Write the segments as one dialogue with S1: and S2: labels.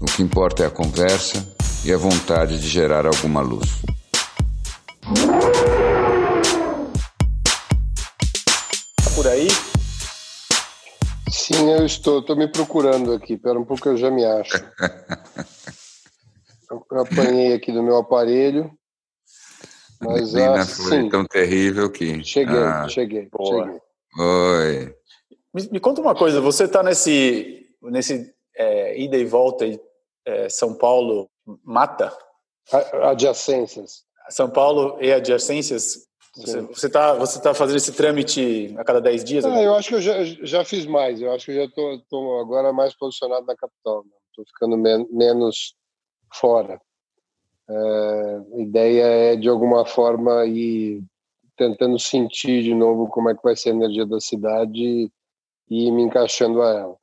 S1: O que importa é a conversa e a vontade de gerar alguma luz.
S2: Por aí?
S3: Sim, eu estou. Estou me procurando aqui. Espera um pouco, eu já me acho. eu apanhei aqui do meu aparelho.
S1: Mas a foi tão terrível que.
S3: Cheguei, ah, cheguei, Boa. cheguei.
S1: Oi.
S2: Me, me, conta uma coisa, você está nesse, nesse é, ida e volta é, São Paulo mata?
S3: Adjacências.
S2: São Paulo e adjacências? Você está você tá fazendo esse trâmite a cada 10 dias?
S3: Ah, eu acho que eu já, já fiz mais. Eu acho que eu já estou agora mais posicionado na capital. Estou né? ficando men menos fora. É, a ideia é, de alguma forma, ir tentando sentir de novo como é que vai ser a energia da cidade e me encaixando a ela.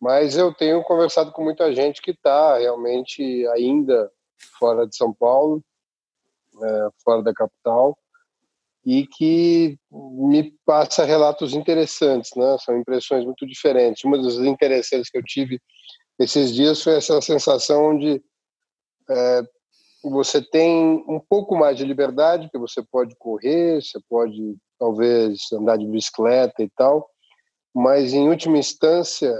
S3: Mas eu tenho conversado com muita gente que está realmente ainda fora de São Paulo, é, fora da capital, e que me passa relatos interessantes, né? São impressões muito diferentes. Uma das interessantes que eu tive esses dias foi essa sensação de é, você tem um pouco mais de liberdade, que você pode correr, você pode talvez andar de bicicleta e tal, mas em última instância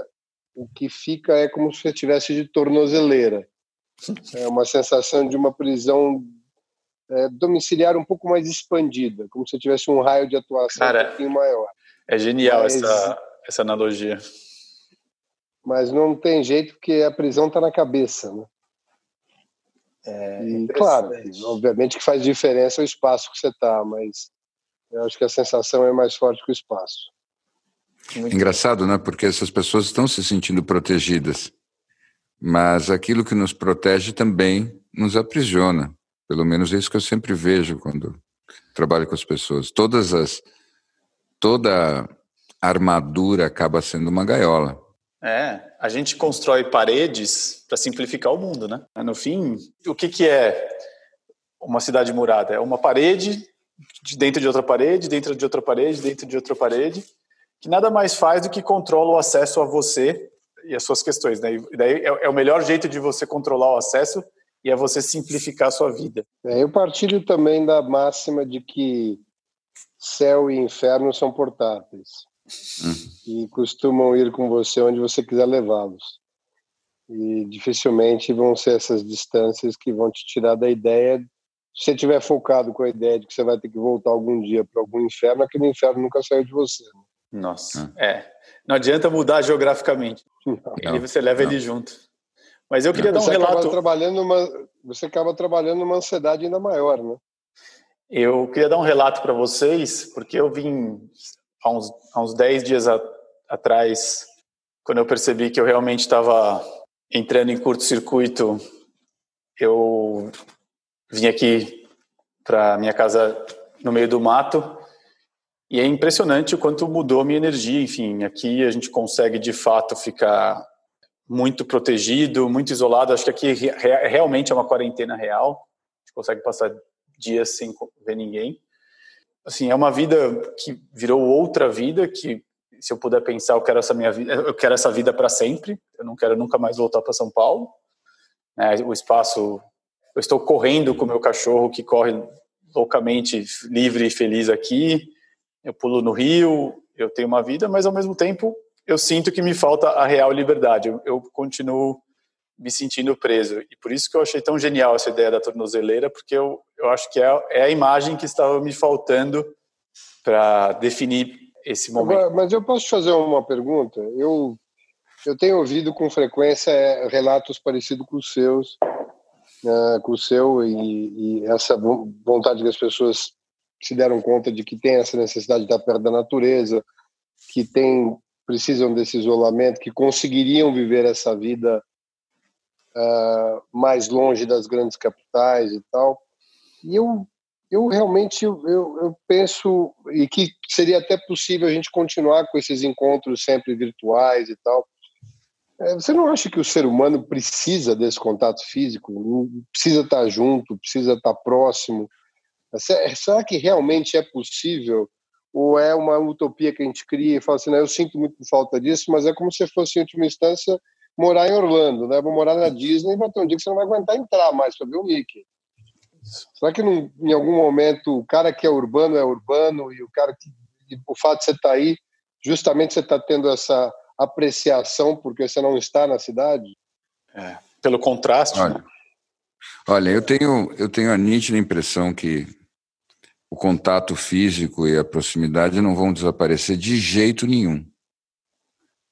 S3: o que fica é como se você tivesse de tornozeleira. É uma sensação de uma prisão é, domiciliar um pouco mais expandida, como se tivesse um raio de atuação Cara, um pouquinho maior.
S2: É genial mas, essa, essa analogia.
S3: Mas não tem jeito porque a prisão está na cabeça, né? É, e, claro, obviamente que faz diferença o espaço que você está, mas eu acho que a sensação é mais forte que o espaço.
S1: Muito Engraçado, né? Porque essas pessoas estão se sentindo protegidas, mas aquilo que nos protege também nos aprisiona. Pelo menos é isso que eu sempre vejo quando trabalho com as pessoas. Todas as toda armadura acaba sendo uma gaiola.
S2: É, a gente constrói paredes para simplificar o mundo, né? No fim, o que, que é uma cidade murada? É uma parede dentro de outra parede, dentro de outra parede, dentro de outra parede, que nada mais faz do que controla o acesso a você e as suas questões. Né? E daí é, é, o melhor jeito de você controlar o acesso e é você simplificar a sua vida.
S3: É, eu partilho também da máxima de que céu e inferno são portáteis hum. e costumam ir com você onde você quiser levá-los. E dificilmente vão ser essas distâncias que vão te tirar da ideia. Se você estiver focado com a ideia de que você vai ter que voltar algum dia para algum inferno, aquele inferno nunca saiu de você. Né?
S2: Nossa, ah. é. Não adianta mudar geograficamente. Não, ele você leva não. ele junto. Mas eu queria dar um relato.
S3: Acaba trabalhando uma, você acaba trabalhando uma ansiedade ainda maior, né?
S2: Eu queria dar um relato para vocês, porque eu vim há uns, há uns 10 dias a, atrás, quando eu percebi que eu realmente estava entrando em curto-circuito, eu vim aqui para minha casa no meio do mato e é impressionante o quanto mudou a minha energia. Enfim, aqui a gente consegue de fato ficar muito protegido, muito isolado. Acho que aqui realmente é uma quarentena real. A gente consegue passar dias sem ver ninguém. Assim, é uma vida que virou outra vida que se eu puder pensar, eu quero essa minha vida, eu quero essa vida para sempre. Eu não quero nunca mais voltar para São Paulo. É, o espaço, eu estou correndo com o meu cachorro que corre loucamente livre e feliz aqui eu pulo no rio, eu tenho uma vida, mas ao mesmo tempo eu sinto que me falta a real liberdade. Eu, eu continuo me sentindo preso. E por isso que eu achei tão genial essa ideia da tornozeleira, porque eu, eu acho que é, é a imagem que estava me faltando para definir esse momento.
S3: Mas eu posso te fazer uma pergunta? Eu, eu tenho ouvido com frequência é, relatos parecidos com os seus, uh, com o seu, e, e essa vontade que as pessoas se deram conta de que tem essa necessidade de estar perto da natureza, que tem precisam desse isolamento, que conseguiriam viver essa vida uh, mais longe das grandes capitais e tal. E eu, eu realmente eu, eu penso e que seria até possível a gente continuar com esses encontros sempre virtuais e tal. É, você não acha que o ser humano precisa desse contato físico? Precisa estar junto, precisa estar próximo? Será que realmente é possível? Ou é uma utopia que a gente cria e fala assim, não, eu sinto muito falta disso, mas é como se fosse, em última instância, morar em Orlando, né? Vou morar na Disney e vai ter um dia que você não vai aguentar entrar mais para ver o Mickey. Será que não, em algum momento o cara que é urbano é urbano e o cara que o fato de você estar tá aí, justamente você está tendo essa apreciação porque você não está na cidade?
S2: É, pelo contraste.
S1: Olha,
S2: né?
S1: olha, eu tenho eu tenho a nítida impressão que o contato físico e a proximidade não vão desaparecer de jeito nenhum.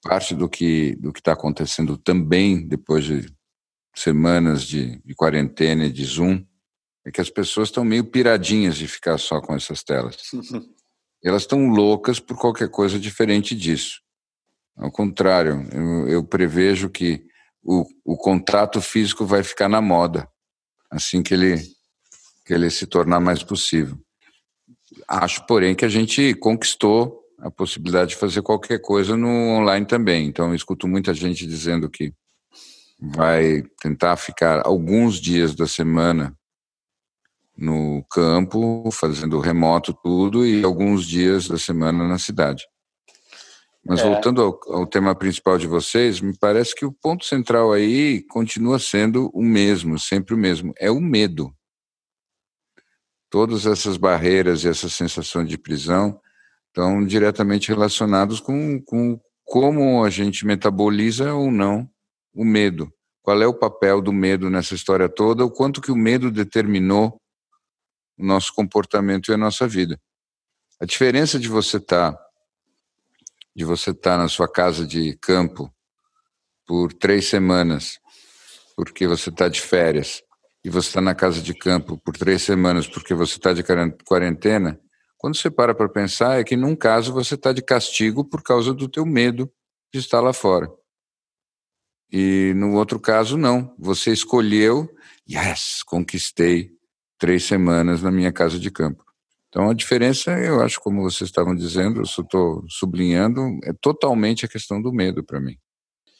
S1: Parte do que do que está acontecendo também depois de semanas de, de quarentena e de Zoom é que as pessoas estão meio piradinhas de ficar só com essas telas. Elas estão loucas por qualquer coisa diferente disso. Ao contrário, eu, eu prevejo que o, o contato físico vai ficar na moda assim que ele, que ele se tornar mais possível. Acho, porém, que a gente conquistou a possibilidade de fazer qualquer coisa no online também. Então, eu escuto muita gente dizendo que vai tentar ficar alguns dias da semana no campo, fazendo remoto tudo, e alguns dias da semana na cidade. Mas é. voltando ao, ao, tema principal de vocês, me parece que o ponto central aí continua sendo o mesmo, sempre o mesmo, é o medo. Todas essas barreiras e essa sensação de prisão estão diretamente relacionados com, com como a gente metaboliza ou não o medo. Qual é o papel do medo nessa história toda, o quanto que o medo determinou o nosso comportamento e a nossa vida. A diferença de você estar tá, de você estar tá na sua casa de campo por três semanas, porque você está de férias, e você está na casa de campo por três semanas porque você está de quarentena, quando você para para pensar é que num caso você está de castigo por causa do teu medo de estar lá fora. E no outro caso não, você escolheu, yes, conquistei três semanas na minha casa de campo. Então a diferença, eu acho, como vocês estavam dizendo, eu estou sublinhando, é totalmente a questão do medo para mim.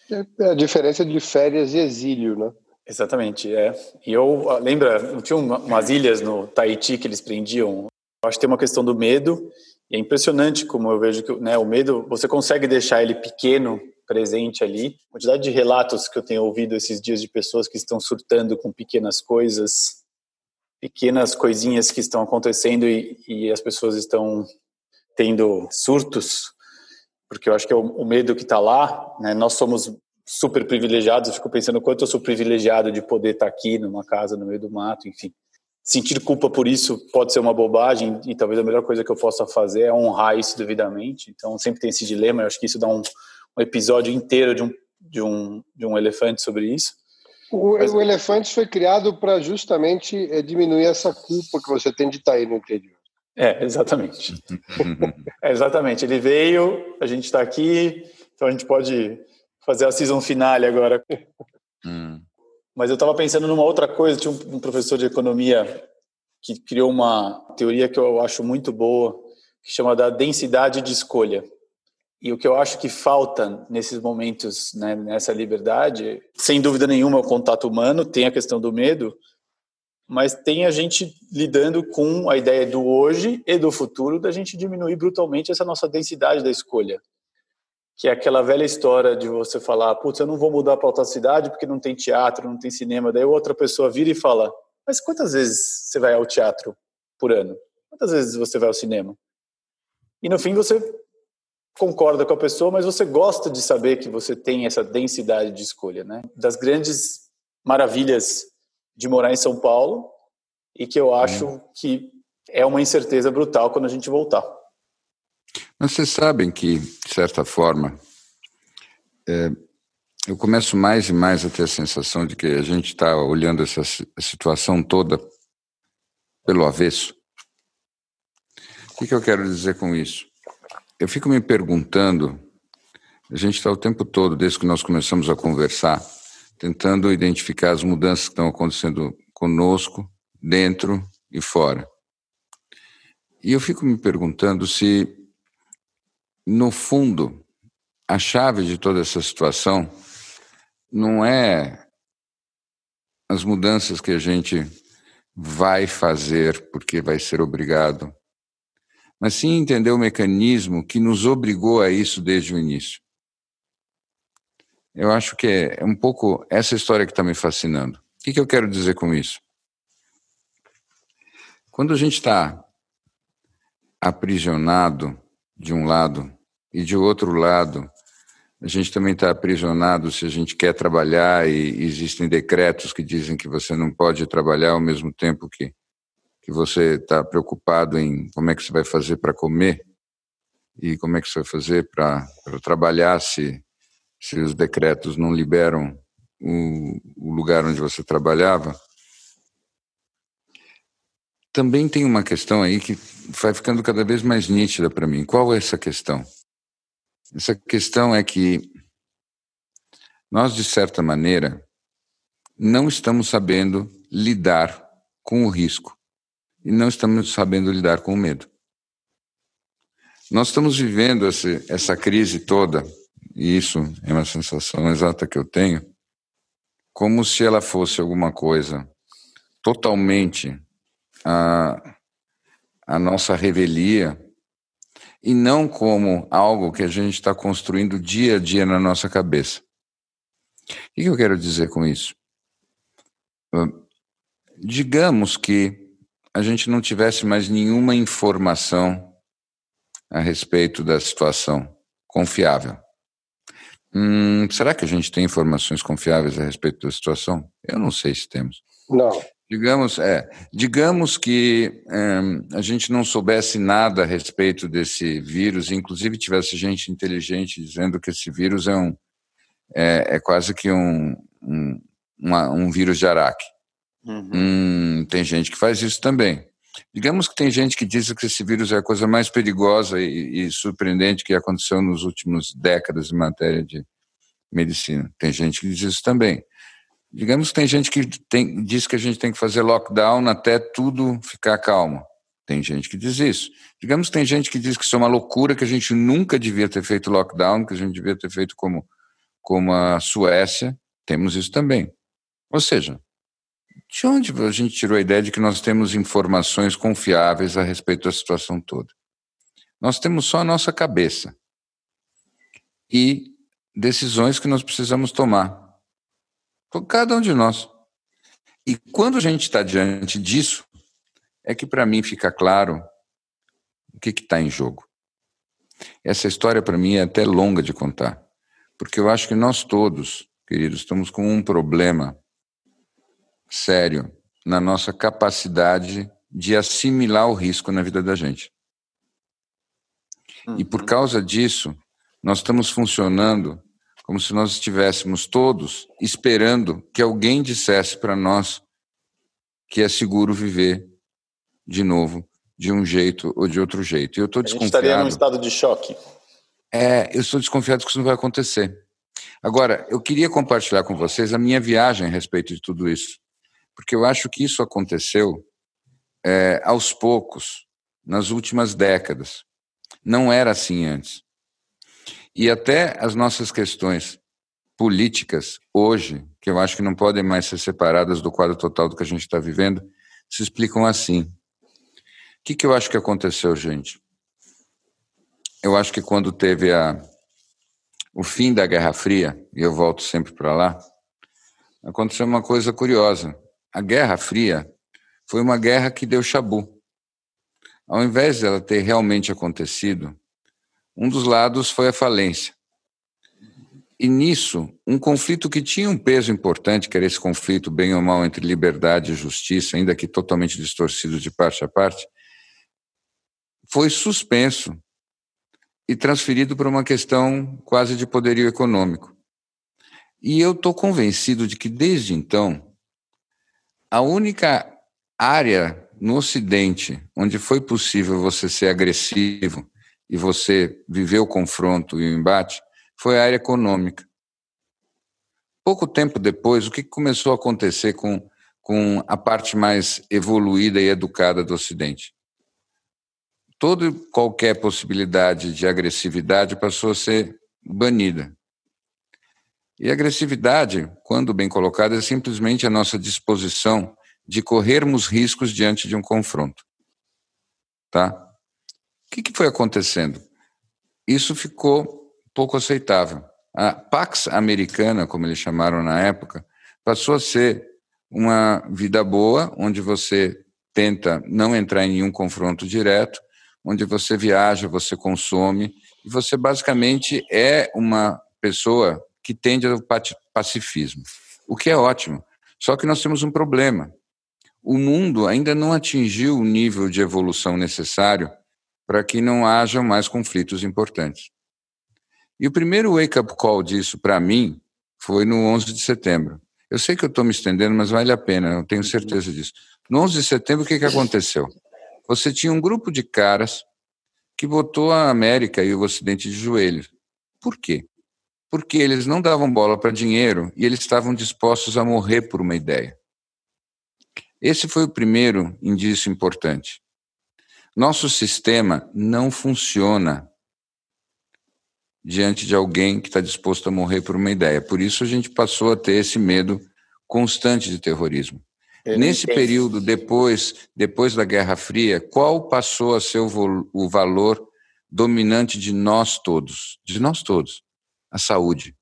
S3: É, é a diferença de férias e exílio, né?
S2: Exatamente, é. E eu, ah, lembra, tinha umas ilhas no Tahiti que eles prendiam. Eu acho que tem uma questão do medo, e é impressionante como eu vejo que né, o medo, você consegue deixar ele pequeno, presente ali. A quantidade de relatos que eu tenho ouvido esses dias de pessoas que estão surtando com pequenas coisas, pequenas coisinhas que estão acontecendo e, e as pessoas estão tendo surtos, porque eu acho que é o, o medo que está lá, né? Nós somos super privilegiados, eu fico pensando o quanto eu sou privilegiado de poder estar aqui numa casa no meio do mato, enfim. Sentir culpa por isso pode ser uma bobagem e talvez a melhor coisa que eu possa fazer é honrar isso devidamente. Então sempre tem esse dilema, eu acho que isso dá um, um episódio inteiro de um, de, um, de um elefante sobre isso.
S3: O, Mas... o Elefantes foi criado para justamente é, diminuir essa culpa que você tem de estar tá aí no interior.
S2: É, exatamente. é, exatamente. Ele veio, a gente está aqui, então a gente pode fazer a season finale agora. Hum. Mas eu estava pensando numa outra coisa. Tinha um professor de economia que criou uma teoria que eu acho muito boa, que chama da densidade de escolha. E o que eu acho que falta nesses momentos, né, nessa liberdade, sem dúvida nenhuma, é o contato humano, tem a questão do medo, mas tem a gente lidando com a ideia do hoje e do futuro, da gente diminuir brutalmente essa nossa densidade da escolha. Que é aquela velha história de você falar, putz, eu não vou mudar para outra cidade porque não tem teatro, não tem cinema. Daí outra pessoa vira e fala, mas quantas vezes você vai ao teatro por ano? Quantas vezes você vai ao cinema? E no fim você concorda com a pessoa, mas você gosta de saber que você tem essa densidade de escolha, né? Das grandes maravilhas de morar em São Paulo e que eu acho que é uma incerteza brutal quando a gente voltar.
S1: Mas vocês sabem que, de certa forma, é, eu começo mais e mais a ter a sensação de que a gente está olhando essa situação toda pelo avesso. O que, que eu quero dizer com isso? Eu fico me perguntando, a gente está o tempo todo, desde que nós começamos a conversar, tentando identificar as mudanças que estão acontecendo conosco, dentro e fora. E eu fico me perguntando se, no fundo, a chave de toda essa situação não é as mudanças que a gente vai fazer porque vai ser obrigado, mas sim entender o mecanismo que nos obrigou a isso desde o início. Eu acho que é um pouco essa história que está me fascinando. O que, que eu quero dizer com isso? Quando a gente está aprisionado de um lado e de outro lado a gente também está aprisionado se a gente quer trabalhar e existem decretos que dizem que você não pode trabalhar ao mesmo tempo que, que você está preocupado em como é que você vai fazer para comer e como é que você vai fazer para trabalhar se, se os decretos não liberam o, o lugar onde você trabalhava. Também tem uma questão aí que vai ficando cada vez mais nítida para mim. Qual é essa questão? Essa questão é que nós, de certa maneira, não estamos sabendo lidar com o risco e não estamos sabendo lidar com o medo. Nós estamos vivendo essa, essa crise toda, e isso é uma sensação exata que eu tenho, como se ela fosse alguma coisa totalmente a, a nossa revelia e não como algo que a gente está construindo dia a dia na nossa cabeça. O que eu quero dizer com isso? Digamos que a gente não tivesse mais nenhuma informação a respeito da situação confiável. Hum, será que a gente tem informações confiáveis a respeito da situação? Eu não sei se temos.
S3: Não.
S1: Digamos, é, digamos que é, a gente não soubesse nada a respeito desse vírus, inclusive tivesse gente inteligente dizendo que esse vírus é um é, é quase que um, um, uma, um vírus de araque. Uhum. Hum, tem gente que faz isso também. Digamos que tem gente que diz que esse vírus é a coisa mais perigosa e, e surpreendente que aconteceu nos últimos décadas em matéria de medicina. Tem gente que diz isso também. Digamos que tem gente que tem, diz que a gente tem que fazer lockdown até tudo ficar calmo. Tem gente que diz isso. Digamos que tem gente que diz que isso é uma loucura, que a gente nunca devia ter feito lockdown, que a gente devia ter feito como, como a Suécia. Temos isso também. Ou seja, de onde a gente tirou a ideia de que nós temos informações confiáveis a respeito da situação toda? Nós temos só a nossa cabeça e decisões que nós precisamos tomar. Cada um de nós. E quando a gente está diante disso, é que para mim fica claro o que está em jogo. Essa história para mim é até longa de contar, porque eu acho que nós todos, queridos, estamos com um problema sério na nossa capacidade de assimilar o risco na vida da gente. E por uhum. causa disso, nós estamos funcionando como se nós estivéssemos todos esperando que alguém dissesse para nós que é seguro viver de novo de um jeito ou de outro jeito. E eu estou desconfiado.
S2: estaria num estado de choque.
S1: É, eu estou desconfiado que isso não vai acontecer. Agora, eu queria compartilhar com vocês a minha viagem a respeito de tudo isso, porque eu acho que isso aconteceu é, aos poucos, nas últimas décadas. Não era assim antes. E até as nossas questões políticas hoje, que eu acho que não podem mais ser separadas do quadro total do que a gente está vivendo, se explicam assim. O que, que eu acho que aconteceu, gente? Eu acho que quando teve a, o fim da Guerra Fria, e eu volto sempre para lá, aconteceu uma coisa curiosa. A Guerra Fria foi uma guerra que deu chabu. Ao invés dela ter realmente acontecido, um dos lados foi a falência. E nisso, um conflito que tinha um peso importante, que era esse conflito bem ou mal entre liberdade e justiça, ainda que totalmente distorcido de parte a parte, foi suspenso e transferido para uma questão quase de poderio econômico. E eu estou convencido de que, desde então, a única área no Ocidente onde foi possível você ser agressivo e você viveu o confronto e o embate foi a área econômica. pouco tempo depois, o que começou a acontecer com, com a parte mais evoluída e educada do Ocidente? Toda qualquer possibilidade de agressividade passou a ser banida. E agressividade, quando bem colocada, é simplesmente a nossa disposição de corrermos riscos diante de um confronto. Tá? O que, que foi acontecendo? Isso ficou pouco aceitável. A Pax Americana, como eles chamaram na época, passou a ser uma vida boa, onde você tenta não entrar em nenhum confronto direto, onde você viaja, você consome, e você basicamente é uma pessoa que tende ao pacifismo, o que é ótimo. Só que nós temos um problema. O mundo ainda não atingiu o nível de evolução necessário para que não hajam mais conflitos importantes. E o primeiro wake-up call disso para mim foi no 11 de setembro. Eu sei que eu estou me estendendo, mas vale a pena, eu tenho certeza disso. No 11 de setembro, o que, que aconteceu? Você tinha um grupo de caras que botou a América e o Ocidente de joelhos. Por quê? Porque eles não davam bola para dinheiro e eles estavam dispostos a morrer por uma ideia. Esse foi o primeiro indício importante. Nosso sistema não funciona diante de alguém que está disposto a morrer por uma ideia. Por isso a gente passou a ter esse medo constante de terrorismo. Eu Nesse período, depois, depois da Guerra Fria, qual passou a ser o, o valor dominante de nós todos? De nós todos? A saúde.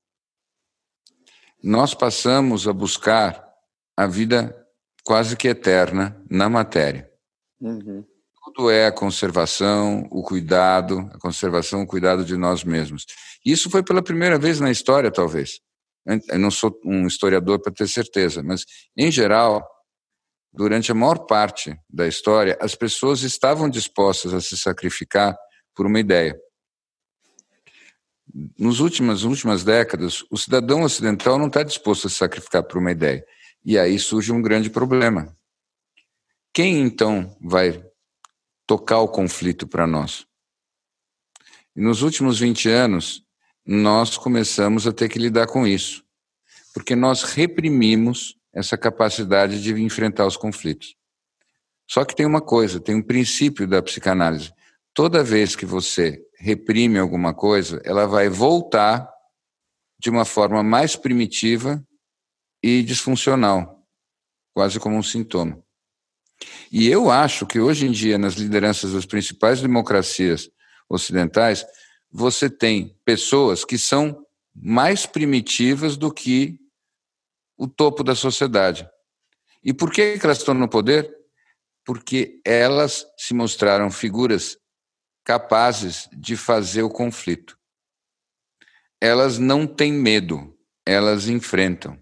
S1: Nós passamos a buscar a vida quase que eterna na matéria. Uhum tudo é a conservação, o cuidado, a conservação, o cuidado de nós mesmos. Isso foi pela primeira vez na história, talvez. Eu não sou um historiador para ter certeza, mas, em geral, durante a maior parte da história, as pessoas estavam dispostas a se sacrificar por uma ideia. Nos últimas últimas décadas, o cidadão ocidental não está disposto a se sacrificar por uma ideia. E aí surge um grande problema. Quem então vai tocar o conflito para nós. E nos últimos 20 anos, nós começamos a ter que lidar com isso, porque nós reprimimos essa capacidade de enfrentar os conflitos. Só que tem uma coisa, tem um princípio da psicanálise. Toda vez que você reprime alguma coisa, ela vai voltar de uma forma mais primitiva e disfuncional, quase como um sintoma. E eu acho que hoje em dia, nas lideranças das principais democracias ocidentais, você tem pessoas que são mais primitivas do que o topo da sociedade. E por que elas estão no poder? Porque elas se mostraram figuras capazes de fazer o conflito. Elas não têm medo, elas enfrentam.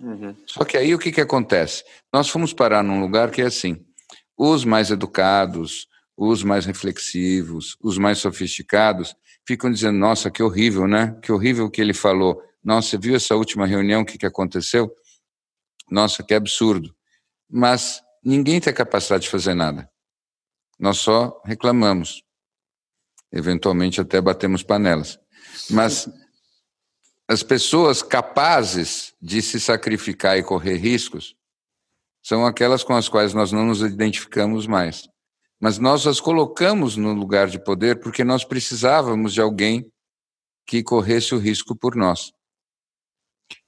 S1: Uhum. Só que aí o que, que acontece? Nós fomos parar num lugar que é assim: os mais educados, os mais reflexivos, os mais sofisticados ficam dizendo: nossa, que horrível, né? Que horrível que ele falou. Nossa, você viu essa última reunião, o que, que aconteceu? Nossa, que absurdo. Mas ninguém tem capacidade de fazer nada. Nós só reclamamos. Eventualmente até batemos panelas. Mas as pessoas capazes de se sacrificar e correr riscos são aquelas com as quais nós não nos identificamos mais. Mas nós as colocamos no lugar de poder porque nós precisávamos de alguém que corresse o risco por nós.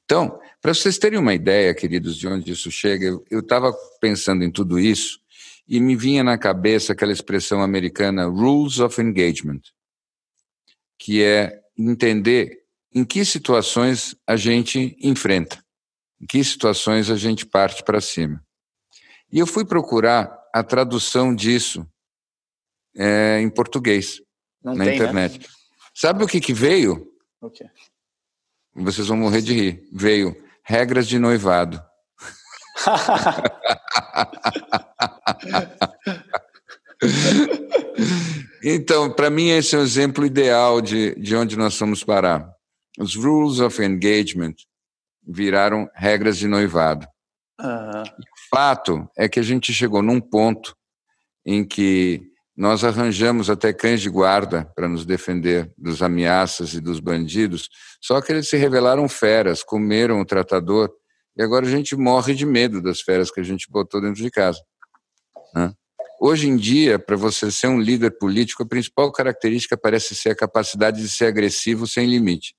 S1: Então, para vocês terem uma ideia, queridos, de onde isso chega, eu estava pensando em tudo isso e me vinha na cabeça aquela expressão americana rules of engagement, que é entender em que situações a gente enfrenta, em que situações a gente parte para cima. E eu fui procurar a tradução disso é, em português, Não na tem, né? internet. Né? Sabe o que, que veio? Vocês vão morrer de rir. Veio regras de noivado. então, para mim, esse é o exemplo ideal de, de onde nós vamos parar. Os rules of engagement viraram regras de noivado. Uhum. Fato é que a gente chegou num ponto em que Nós arranjamos até cães de guarda para nos defender dos ameaças e dos bandidos, só que eles se revelaram feras, comeram o tratador, e agora a gente morre de medo das feras que a gente botou dentro de casa. Né? Hoje em dia, para você ser um líder político, a principal característica parece ser a capacidade de ser agressivo sem limite.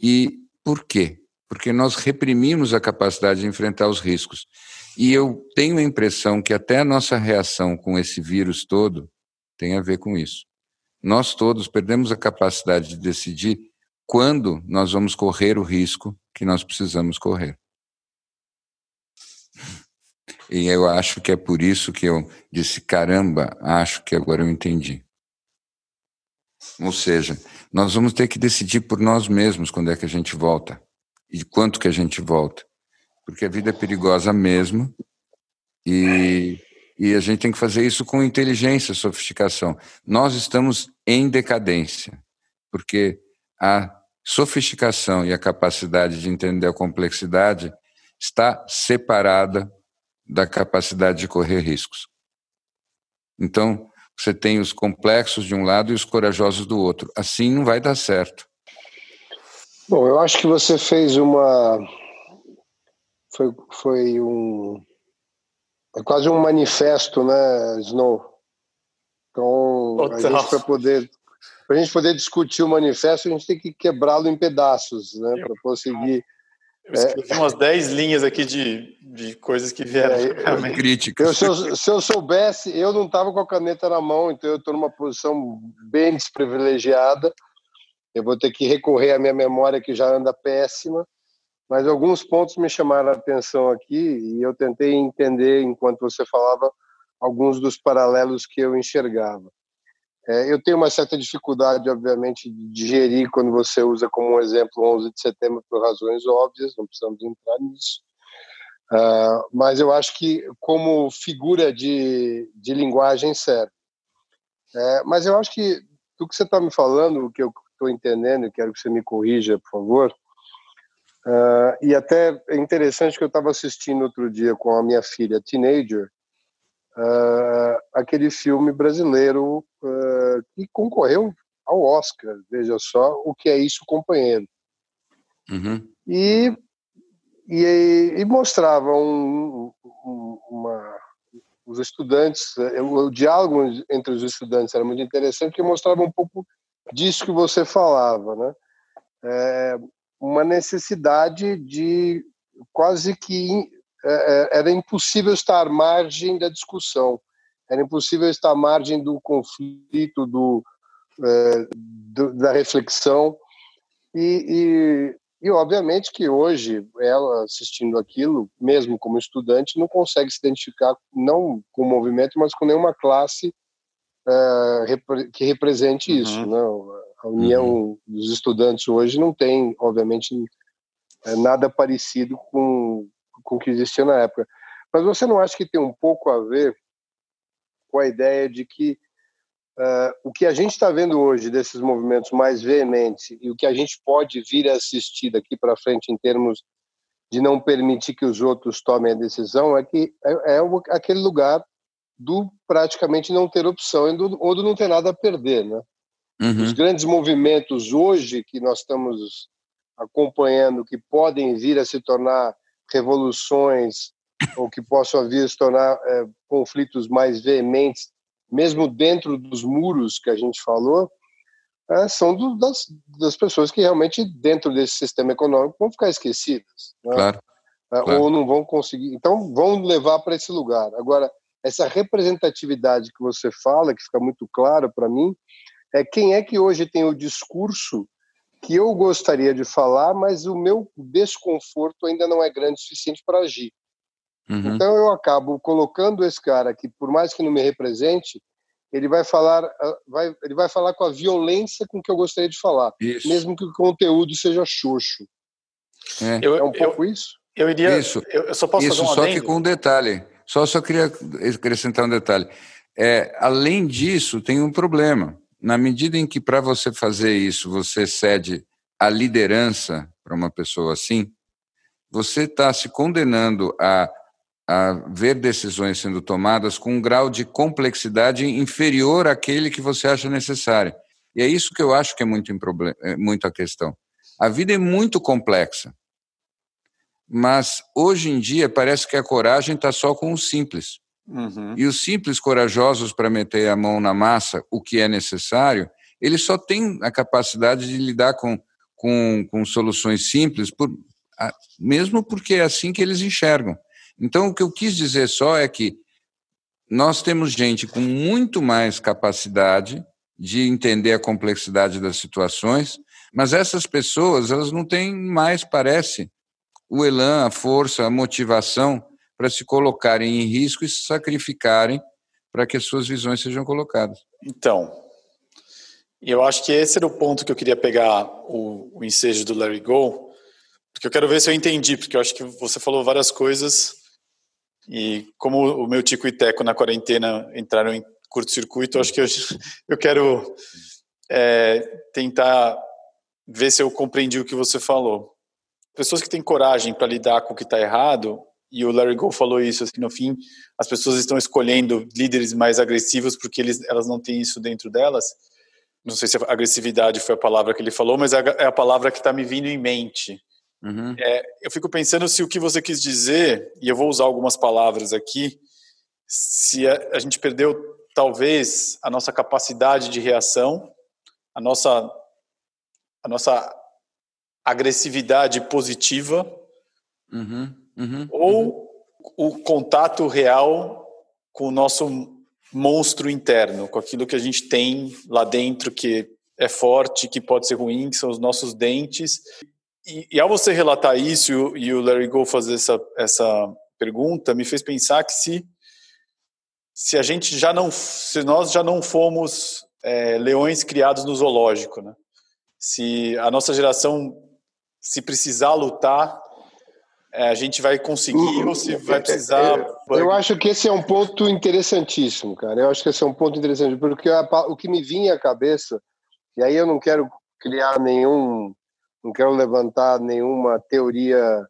S1: E por quê? Porque nós reprimimos a capacidade de enfrentar os riscos. E eu tenho a impressão que até a nossa reação com esse vírus todo tem a ver com isso. Nós todos perdemos a capacidade de decidir quando nós vamos correr o risco que nós precisamos correr. E eu acho que é por isso que eu disse: caramba, acho que agora eu entendi. Ou seja, nós vamos ter que decidir por nós mesmos quando é que a gente volta e quanto que a gente volta. Porque a vida é perigosa mesmo e, e a gente tem que fazer isso com inteligência, sofisticação. Nós estamos em decadência, porque a sofisticação e a capacidade de entender a complexidade está separada da capacidade de correr riscos. Então, você tem os complexos de um lado e os corajosos do outro. Assim não vai dar certo.
S3: Bom, eu acho que você fez uma. Foi, foi um. É quase um manifesto, né, Snow? Então, Total. a gente para poder. Para a gente poder discutir o manifesto, a gente tem que quebrá-lo em pedaços, né, para conseguir
S2: eu escrevi é, umas 10 linhas aqui de, de coisas que vieram.
S3: É, críticas. se, eu, se eu soubesse, eu não estava com a caneta na mão, então eu estou numa posição bem desprivilegiada. Eu vou ter que recorrer à minha memória, que já anda péssima. Mas alguns pontos me chamaram a atenção aqui e eu tentei entender, enquanto você falava, alguns dos paralelos que eu enxergava. É, eu tenho uma certa dificuldade, obviamente, de digerir quando você usa como exemplo 11 de setembro por razões óbvias, não precisamos entrar nisso. Uh, mas eu acho que como figura de, de linguagem serve. É, mas eu acho que do que você está me falando, o que eu estou entendendo, e quero que você me corrija, por favor, uh, e até é interessante que eu estava assistindo outro dia com a minha filha, teenager, uh, aquele filme brasileiro uh, que concorreu ao Oscar. Veja só o que é isso, companheiro. Uhum. E, e, e, mostrava um, um, uma, os estudantes, o, o, diálogo entre os estudantes era muito interessante, porque mostrava um pouco disso que você falava, né? É, uma necessidade de quase que é, é, era impossível estar à margem da discussão, era impossível estar à margem do conflito, do, é, do da reflexão. E, e, e, obviamente que hoje, ela assistindo aquilo, mesmo como estudante, não consegue se identificar, não com o movimento, mas com nenhuma classe que represente uhum. isso. Né? A união uhum. dos estudantes hoje não tem, obviamente, nada parecido com, com o que existia na época. Mas você não acha que tem um pouco a ver com a ideia de que uh, o que a gente está vendo hoje desses movimentos mais veementes e o que a gente pode vir a assistir daqui para frente em termos de não permitir que os outros tomem a decisão é que é, é aquele lugar do praticamente não ter opção ou do não ter nada a perder, né? Uhum. Os grandes movimentos hoje que nós estamos acompanhando, que podem vir a se tornar revoluções ou que possam vir a se tornar é, conflitos mais veementes, mesmo dentro dos muros que a gente falou, é, são do, das, das pessoas que realmente, dentro desse sistema econômico, vão ficar esquecidas. Né? Claro, é, claro. Ou não vão conseguir. Então, vão levar para esse lugar. Agora, essa representatividade que você fala, que fica muito claro para mim, é quem é que hoje tem o discurso que eu gostaria de falar, mas o meu desconforto ainda não é grande o suficiente para agir. Uhum. Então eu acabo colocando esse cara que, por mais que não me represente, ele vai falar, ah, vai, ele vai falar com a violência com que eu gostaria de falar, isso. mesmo que o conteúdo seja xoxo. É, eu, é um pouco
S2: eu,
S3: isso.
S2: Eu iria. Isso. Eu, só posso
S1: isso,
S2: fazer um
S1: só adendo? que com um detalhe. Só só queria acrescentar um detalhe. É, além disso, tem um problema na medida em que para você fazer isso você cede a liderança para uma pessoa assim, você está se condenando a a ver decisões sendo tomadas com um grau de complexidade inferior àquele que você acha necessário. E é isso que eu acho que é muito, é muito a questão. A vida é muito complexa. Mas hoje em dia parece que a coragem está só com o simples. Uhum. E os simples corajosos para meter a mão na massa, o que é necessário, eles só têm a capacidade de lidar com, com, com soluções simples, por, mesmo porque é assim que eles enxergam. Então, o que eu quis dizer só é que nós temos gente com muito mais capacidade de entender a complexidade das situações, mas essas pessoas, elas não têm mais, parece, o elan, a força, a motivação para se colocarem em risco e se sacrificarem para que as suas visões sejam colocadas.
S2: Então, eu acho que esse era o ponto que eu queria pegar o, o ensejo do Larry Go, porque eu quero ver se eu entendi, porque eu acho que você falou várias coisas e como o meu Tico e Teco na quarentena entraram em curto-circuito, acho que eu, eu quero é, tentar ver se eu compreendi o que você falou. Pessoas que têm coragem para lidar com o que está errado, e o Larry Go falou isso, assim, no fim, as pessoas estão escolhendo líderes mais agressivos porque eles, elas não têm isso dentro delas. Não sei se agressividade foi a palavra que ele falou, mas é a é palavra que está me vindo em mente. Uhum. É, eu fico pensando se o que você quis dizer, e eu vou usar algumas palavras aqui, se a, a gente perdeu talvez a nossa capacidade de reação, a nossa, a nossa agressividade positiva, uhum, uhum, ou uhum. o contato real com o nosso monstro interno, com aquilo que a gente tem lá dentro que é forte, que pode ser ruim, que são os nossos dentes. E, e ao você relatar isso e o Larry Go fazer essa, essa pergunta, me fez pensar que se se a gente já não, se nós já não fomos é, leões criados no zoológico, né? Se a nossa geração, se precisar lutar, é, a gente vai conseguir ou se vai precisar.
S3: Eu, eu acho que esse é um ponto interessantíssimo, cara. Eu acho que esse é um ponto interessante porque a, o que me vinha à cabeça e aí eu não quero criar nenhum, não quero levantar nenhuma teoria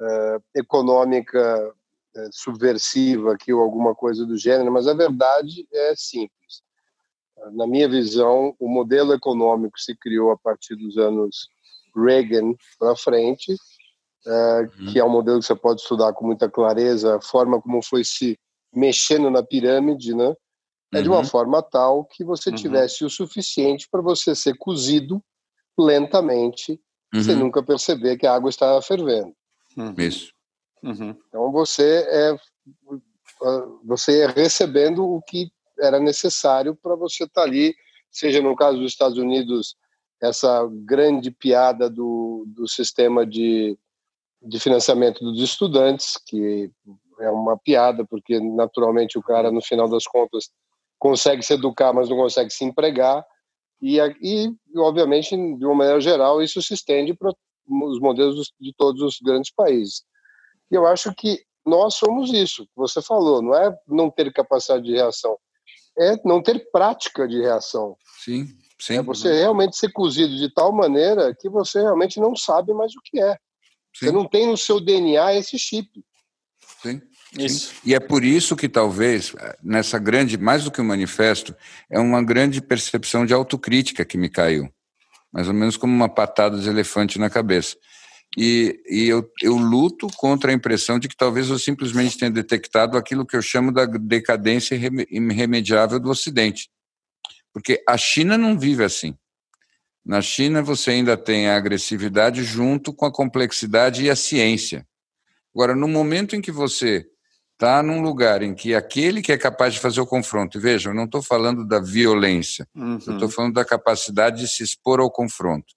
S3: uh, econômica é, subversiva aqui ou alguma coisa do gênero, mas a verdade é simples. Na minha visão, o modelo econômico se criou a partir dos anos Reagan para frente, é, uhum. que é um modelo que você pode estudar com muita clareza, a forma como foi se mexendo na pirâmide, né? É uhum. de uma uhum. forma tal que você uhum. tivesse o suficiente para você ser cozido lentamente, sem uhum. nunca perceber que a água estava fervendo.
S1: Isso.
S3: Uhum. Então você é você é recebendo o que era necessário para você estar tá ali, seja no caso dos Estados Unidos essa grande piada do, do sistema de, de financiamento dos estudantes, que é uma piada, porque naturalmente o cara, no final das contas, consegue se educar, mas não consegue se empregar. E, e obviamente, de uma maneira geral, isso se estende para os modelos de todos os grandes países. E eu acho que nós somos isso, que você falou, não é não ter capacidade de reação, é não ter prática de reação.
S1: Sim, sim.
S3: É você realmente ser cozido de tal maneira que você realmente não sabe mais o que é. Sim. Você não tem no seu DNA esse chip.
S1: Sim. Isso. E é por isso que talvez, nessa grande, mais do que um manifesto, é uma grande percepção de autocrítica que me caiu. Mais ou menos como uma patada de elefante na cabeça. E, e eu, eu, luto contra a impressão de que talvez eu simplesmente tenha detectado aquilo que eu chamo da decadência irremediável do Ocidente. Porque a China não vive assim. Na China você ainda tem a agressividade junto com a complexidade e a ciência. Agora, no momento em que você está num lugar em que aquele que é capaz de fazer o confronto, e veja, eu não estou falando da violência, uhum. eu estou falando da capacidade de se expor ao confronto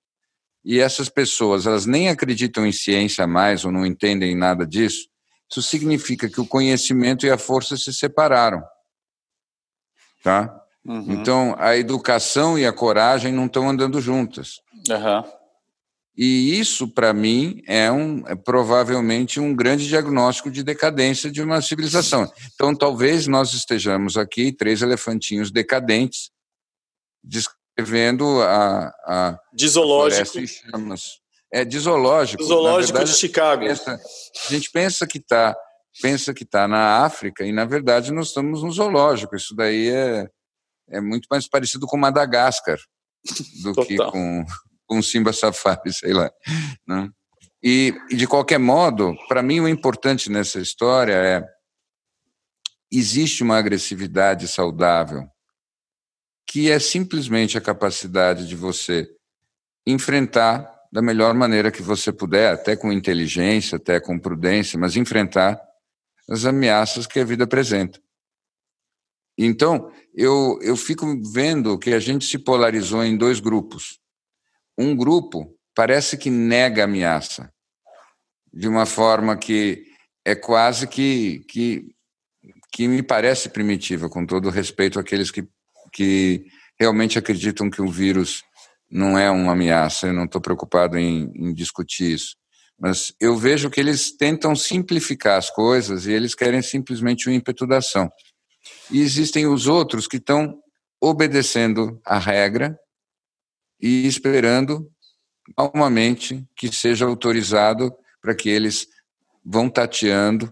S1: e essas pessoas elas nem acreditam em ciência mais ou não entendem nada disso, isso significa que o conhecimento e a força se separaram. Tá? Uhum. Então, a educação e a coragem não estão andando juntas. Uhum. E isso, para mim, é, um, é provavelmente um grande diagnóstico de decadência de uma civilização. Então, talvez nós estejamos aqui, três elefantinhos decadentes, vendo a, a,
S2: Disológico.
S1: A chamas. É disológico.
S2: Disológico verdade, de Chicago.
S1: A gente pensa, a gente pensa que está pensa que está na África e, na verdade, nós estamos no zoológico. Isso daí é, é muito mais parecido com Madagascar do Total. que com, com Simba Safari, sei lá. Né? E, e, de qualquer modo, para mim, o importante nessa história é existe uma agressividade saudável que é simplesmente a capacidade de você enfrentar da melhor maneira que você puder, até com inteligência, até com prudência, mas enfrentar as ameaças que a vida apresenta. Então, eu, eu fico vendo que a gente se polarizou em dois grupos. Um grupo parece que nega a ameaça, de uma forma que é quase que, que, que me parece primitiva, com todo respeito àqueles que, que realmente acreditam que o vírus não é uma ameaça, eu não estou preocupado em, em discutir isso. Mas eu vejo que eles tentam simplificar as coisas e eles querem simplesmente o ímpeto da ação. E existem os outros que estão obedecendo a regra e esperando calmamente que seja autorizado para que eles vão tateando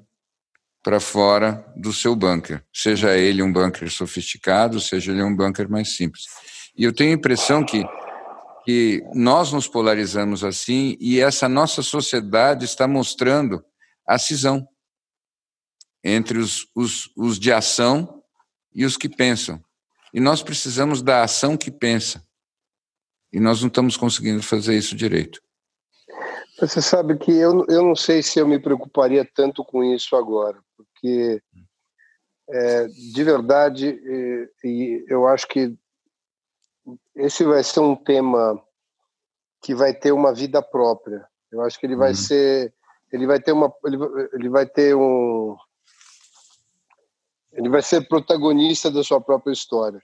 S1: para fora do seu bunker, seja ele um bunker sofisticado, seja ele um bunker mais simples. E eu tenho a impressão que que nós nos polarizamos assim e essa nossa sociedade está mostrando a cisão entre os, os, os de ação e os que pensam. E nós precisamos da ação que pensa. E nós não estamos conseguindo fazer isso direito.
S3: Você sabe que eu, eu não sei se eu me preocuparia tanto com isso agora, porque é, de verdade, e, e eu acho que esse vai ser um tema que vai ter uma vida própria. Eu acho que ele vai uhum. ser, ele vai ter uma, ele, ele vai ter um, ele vai ser protagonista da sua própria história.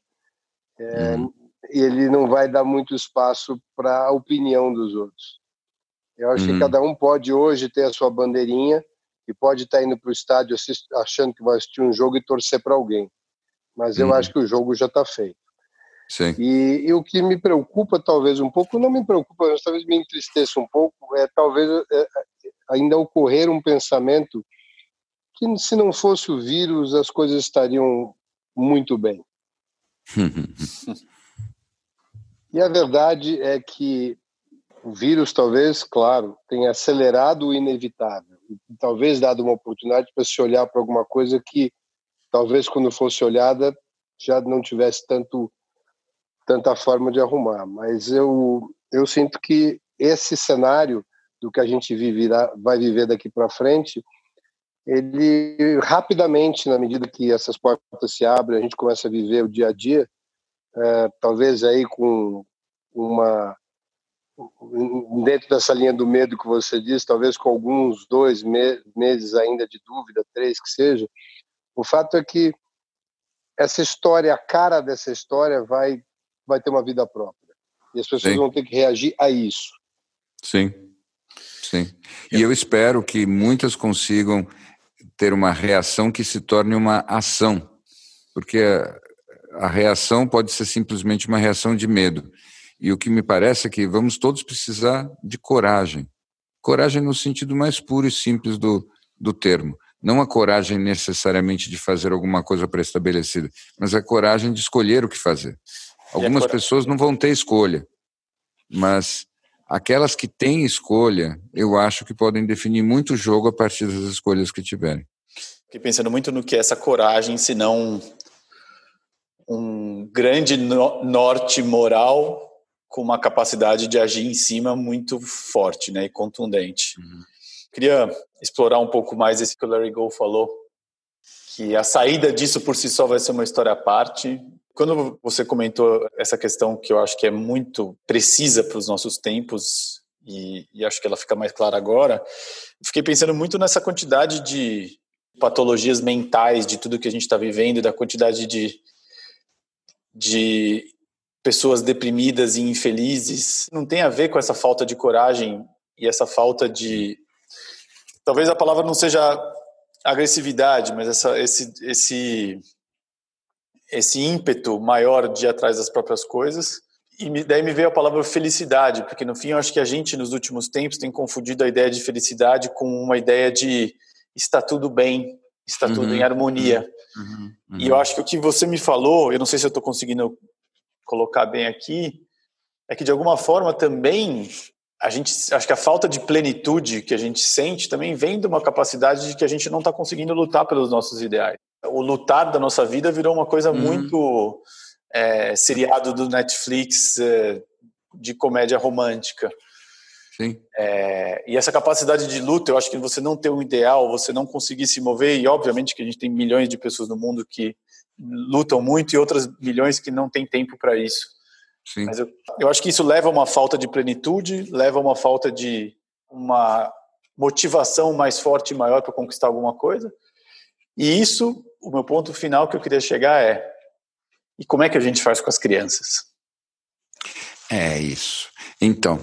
S3: É, uhum. E ele não vai dar muito espaço para a opinião dos outros. Eu acho uhum. que cada um pode hoje ter a sua bandeirinha e pode estar indo para o estádio achando que vai assistir um jogo e torcer para alguém. Mas eu uhum. acho que o jogo já está feito.
S1: Sim.
S3: E, e, o que me preocupa, talvez um pouco, não me preocupa, mas talvez me entristeça um pouco, é talvez é, ainda ocorrer um pensamento que, se não fosse o vírus, as coisas estariam muito bem. e a verdade é que o vírus, talvez, claro, tenha acelerado o inevitável, e talvez dado uma oportunidade para se olhar para alguma coisa que, talvez, quando fosse olhada, já não tivesse tanto tanta forma de arrumar. Mas eu, eu sinto que esse cenário do que a gente viverá, vai viver daqui para frente, ele rapidamente, na medida que essas portas se abrem, a gente começa a viver o dia a dia, é, talvez aí com uma dentro dessa linha do medo que você disse, talvez com alguns dois me meses ainda de dúvida, três que seja, o fato é que essa história, a cara dessa história vai vai ter uma vida própria. E as pessoas Sim. vão ter que reagir a isso.
S1: Sim. Sim. E eu espero que muitas consigam ter uma reação que se torne uma ação, porque a reação pode ser simplesmente uma reação de medo. E o que me parece é que vamos todos precisar de coragem. Coragem no sentido mais puro e simples do, do termo. Não a coragem necessariamente de fazer alguma coisa pré-estabelecida, mas a coragem de escolher o que fazer. Algumas pessoas não vão ter escolha, mas aquelas que têm escolha, eu acho que podem definir muito o jogo a partir das escolhas que tiverem.
S2: Fiquei pensando muito no que é essa coragem, se não um grande no norte moral com uma capacidade de agir em cima muito forte né, e contundente. Uhum. Queria explorar um pouco mais esse que o Larry Gold falou, que a saída disso por si só vai ser uma história à parte, quando você comentou essa questão que eu acho que é muito precisa para os nossos tempos, e, e, acho que ela fica mais clara agora, fiquei pensando muito nessa quantidade de patologias mentais, de tudo que a gente está vivendo, da quantidade de, de pessoas deprimidas e infelizes. Não tem a ver com essa falta de coragem e essa falta de. Talvez a palavra não seja agressividade, mas essa, esse, esse esse ímpeto maior de ir atrás das próprias coisas. E daí me veio a palavra felicidade, porque no fim eu acho que a gente nos últimos tempos tem confundido a ideia de felicidade com uma ideia de está tudo bem, está uhum. tudo em harmonia. Uhum. Uhum. E eu acho que o que você me falou, eu não sei se eu estou conseguindo colocar bem aqui, é que de alguma forma também a gente acho que a falta de plenitude que a gente sente também vem de uma capacidade de que a gente não está conseguindo lutar pelos nossos ideais. O lutar da nossa vida virou uma coisa uhum. muito é, seriado do Netflix é, de comédia romântica.
S1: Sim.
S2: É, e essa capacidade de luta, eu acho que você não ter um ideal, você não conseguir se mover, e obviamente que a gente tem milhões de pessoas no mundo que lutam muito e outras milhões que não têm tempo para isso.
S1: Sim.
S2: Mas eu, eu acho que isso leva a uma falta de plenitude, leva a uma falta de uma motivação mais forte e maior para conquistar alguma coisa. E isso, o meu ponto final que eu queria chegar é: e como é que a gente faz com as crianças?
S1: É isso. Então,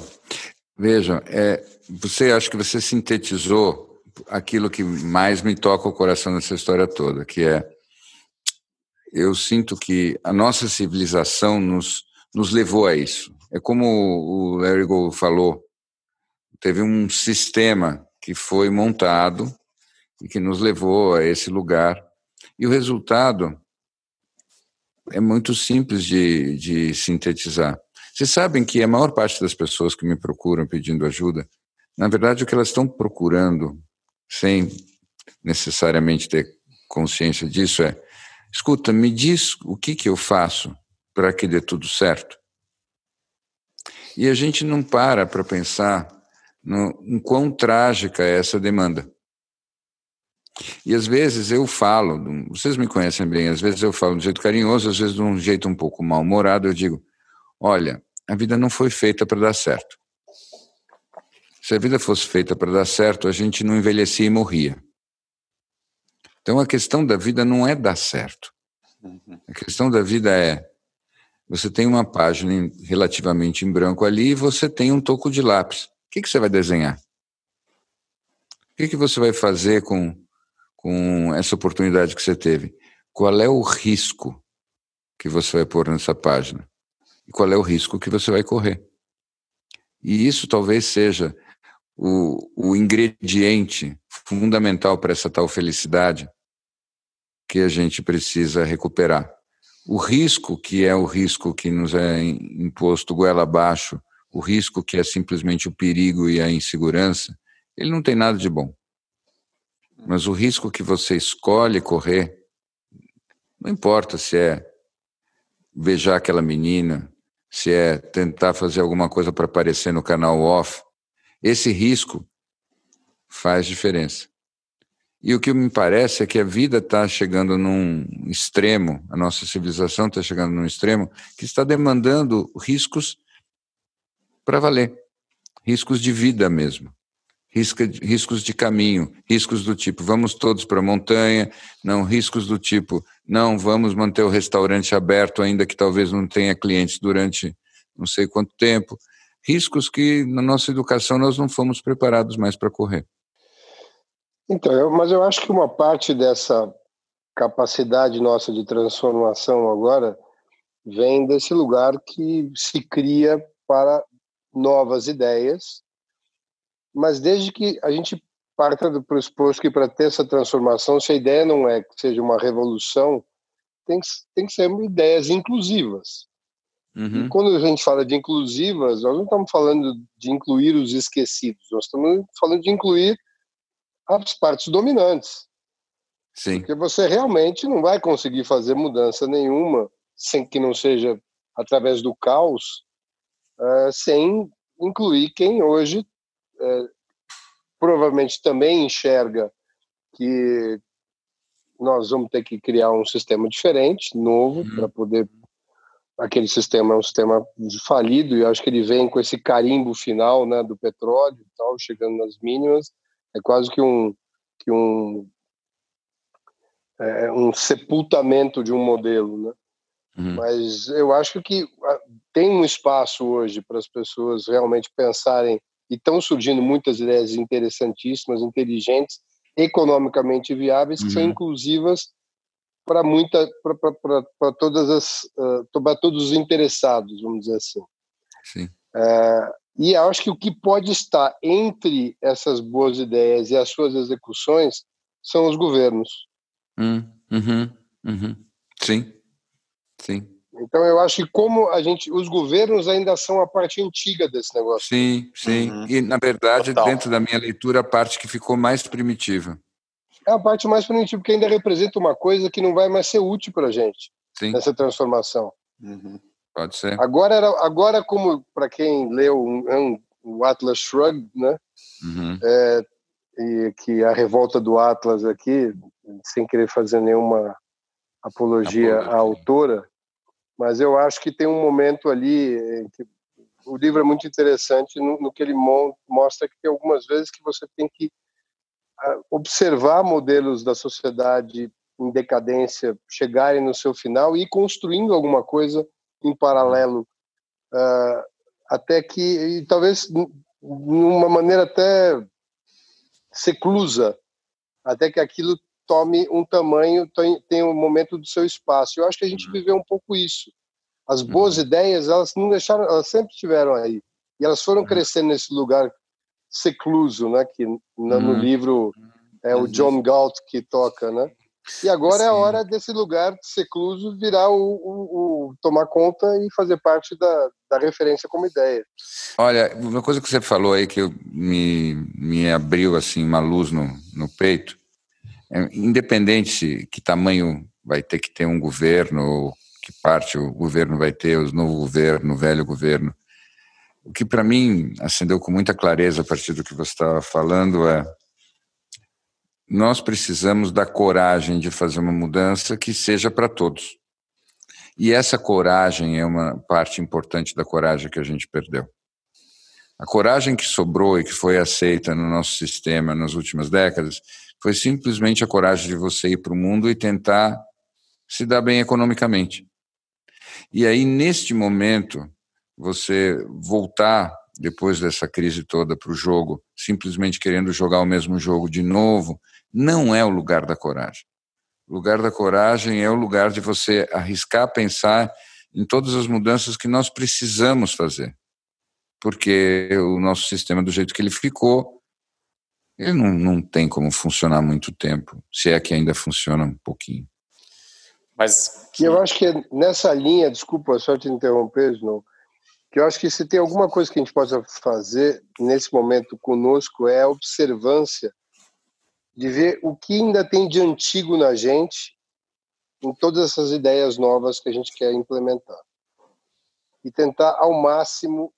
S1: vejam, é, você acho que você sintetizou aquilo que mais me toca o coração nessa história toda, que é eu sinto que a nossa civilização nos nos levou a isso. É como o Larry Gold falou, teve um sistema que foi montado e que nos levou a esse lugar. E o resultado é muito simples de, de sintetizar. Vocês sabem que a maior parte das pessoas que me procuram pedindo ajuda, na verdade, o que elas estão procurando, sem necessariamente ter consciência disso, é: escuta, me diz o que, que eu faço para que dê tudo certo. E a gente não para para pensar no, em quão trágica é essa demanda. E às vezes eu falo, vocês me conhecem bem, às vezes eu falo de um jeito carinhoso, às vezes de um jeito um pouco mal-humorado, eu digo: olha, a vida não foi feita para dar certo. Se a vida fosse feita para dar certo, a gente não envelhecia e morria. Então a questão da vida não é dar certo. A questão da vida é você tem uma página relativamente em branco ali e você tem um toco de lápis. O que, que você vai desenhar? O que, que você vai fazer com, com essa oportunidade que você teve? Qual é o risco que você vai pôr nessa página? E qual é o risco que você vai correr? E isso talvez seja o, o ingrediente fundamental para essa tal felicidade que a gente precisa recuperar o risco que é o risco que nos é imposto goela abaixo, o risco que é simplesmente o perigo e a insegurança, ele não tem nada de bom. Mas o risco que você escolhe correr, não importa se é beijar aquela menina, se é tentar fazer alguma coisa para aparecer no canal off, esse risco faz diferença. E o que me parece é que a vida está chegando num extremo, a nossa civilização está chegando num extremo que está demandando riscos para valer, riscos de vida mesmo, riscos de caminho, riscos do tipo vamos todos para a montanha, não riscos do tipo não vamos manter o restaurante aberto ainda que talvez não tenha clientes durante não sei quanto tempo, riscos que na nossa educação nós não fomos preparados mais para correr.
S3: Então, eu, mas eu acho que uma parte dessa capacidade nossa de transformação agora vem desse lugar que se cria para novas ideias, mas desde que a gente parta do pressuposto que para ter essa transformação, se a ideia não é que seja uma revolução, tem que, tem que ser ideias inclusivas. Uhum. E quando a gente fala de inclusivas, nós não estamos falando de incluir os esquecidos, nós estamos falando de incluir as partes dominantes.
S1: Sim.
S3: Porque você realmente não vai conseguir fazer mudança nenhuma sem que não seja através do caos, uh, sem incluir quem hoje uh, provavelmente também enxerga que nós vamos ter que criar um sistema diferente, novo, uhum. para poder. Aquele sistema é um sistema falido e acho que ele vem com esse carimbo final né, do petróleo e tal, chegando nas mínimas é quase que um que um é, um sepultamento de um modelo, né? Uhum. Mas eu acho que tem um espaço hoje para as pessoas realmente pensarem e estão surgindo muitas ideias interessantíssimas, inteligentes, economicamente viáveis, uhum. que são uhum. inclusivas para muita para todas as uh, para todos os interessados, vamos dizer assim.
S1: Sim.
S3: Uh, e acho que o que pode estar entre essas boas ideias e as suas execuções são os governos.
S1: Hum, uhum, uhum. Sim, sim.
S3: Então eu acho que como a gente, os governos ainda são a parte antiga desse negócio.
S1: Sim, sim. Uhum. E na verdade, Total. dentro da minha leitura, a parte que ficou mais primitiva.
S3: É a parte mais primitiva, porque ainda representa uma coisa que não vai mais ser útil para a gente sim. nessa transformação.
S1: Uhum. Pode ser.
S3: Agora, era, agora como para quem leu um, um, o Atlas Shrugged, né? Uhum. É, e que a revolta do Atlas aqui, sem querer fazer nenhuma apologia, apologia. à autora, mas eu acho que tem um momento ali que o livro é muito interessante no, no que ele mostra que tem algumas vezes que você tem que ah, observar modelos da sociedade em decadência chegarem no seu final e ir construindo alguma coisa em paralelo. Uh, até que e talvez de uma maneira até seclusa até que aquilo tome um tamanho, tem um momento do seu espaço. Eu acho que a gente uhum. viveu um pouco isso. As boas uhum. ideias, elas não deixaram, elas sempre estiveram aí. E elas foram uhum. crescendo nesse lugar secluso, né, que no, livro é o John Galt que toca, né? E agora é a hora desse lugar secluso virar o, o, o, tomar conta e fazer parte da, da referência como ideia.
S1: Olha, uma coisa que você falou aí que me, me abriu assim uma luz no, no peito independente que tamanho vai ter que ter um governo, ou que parte o governo vai ter, o novo governo, o velho governo, o que para mim acendeu com muita clareza a partir do que você estava falando é nós precisamos da coragem de fazer uma mudança que seja para todos. E essa coragem é uma parte importante da coragem que a gente perdeu. A coragem que sobrou e que foi aceita no nosso sistema nas últimas décadas foi simplesmente a coragem de você ir para o mundo e tentar se dar bem economicamente. E aí, neste momento, você voltar, depois dessa crise toda, para o jogo, simplesmente querendo jogar o mesmo jogo de novo, não é o lugar da coragem. O lugar da coragem é o lugar de você arriscar pensar em todas as mudanças que nós precisamos fazer. Porque o nosso sistema, do jeito que ele ficou, ele não, não tem como funcionar muito tempo, se é que ainda funciona um pouquinho.
S3: Mas que... eu acho que nessa linha, desculpa só te interromper, Snow, que eu acho que se tem alguma coisa que a gente possa fazer nesse momento conosco é a observância de ver o que ainda tem de antigo na gente em todas essas ideias novas que a gente quer implementar e tentar ao máximo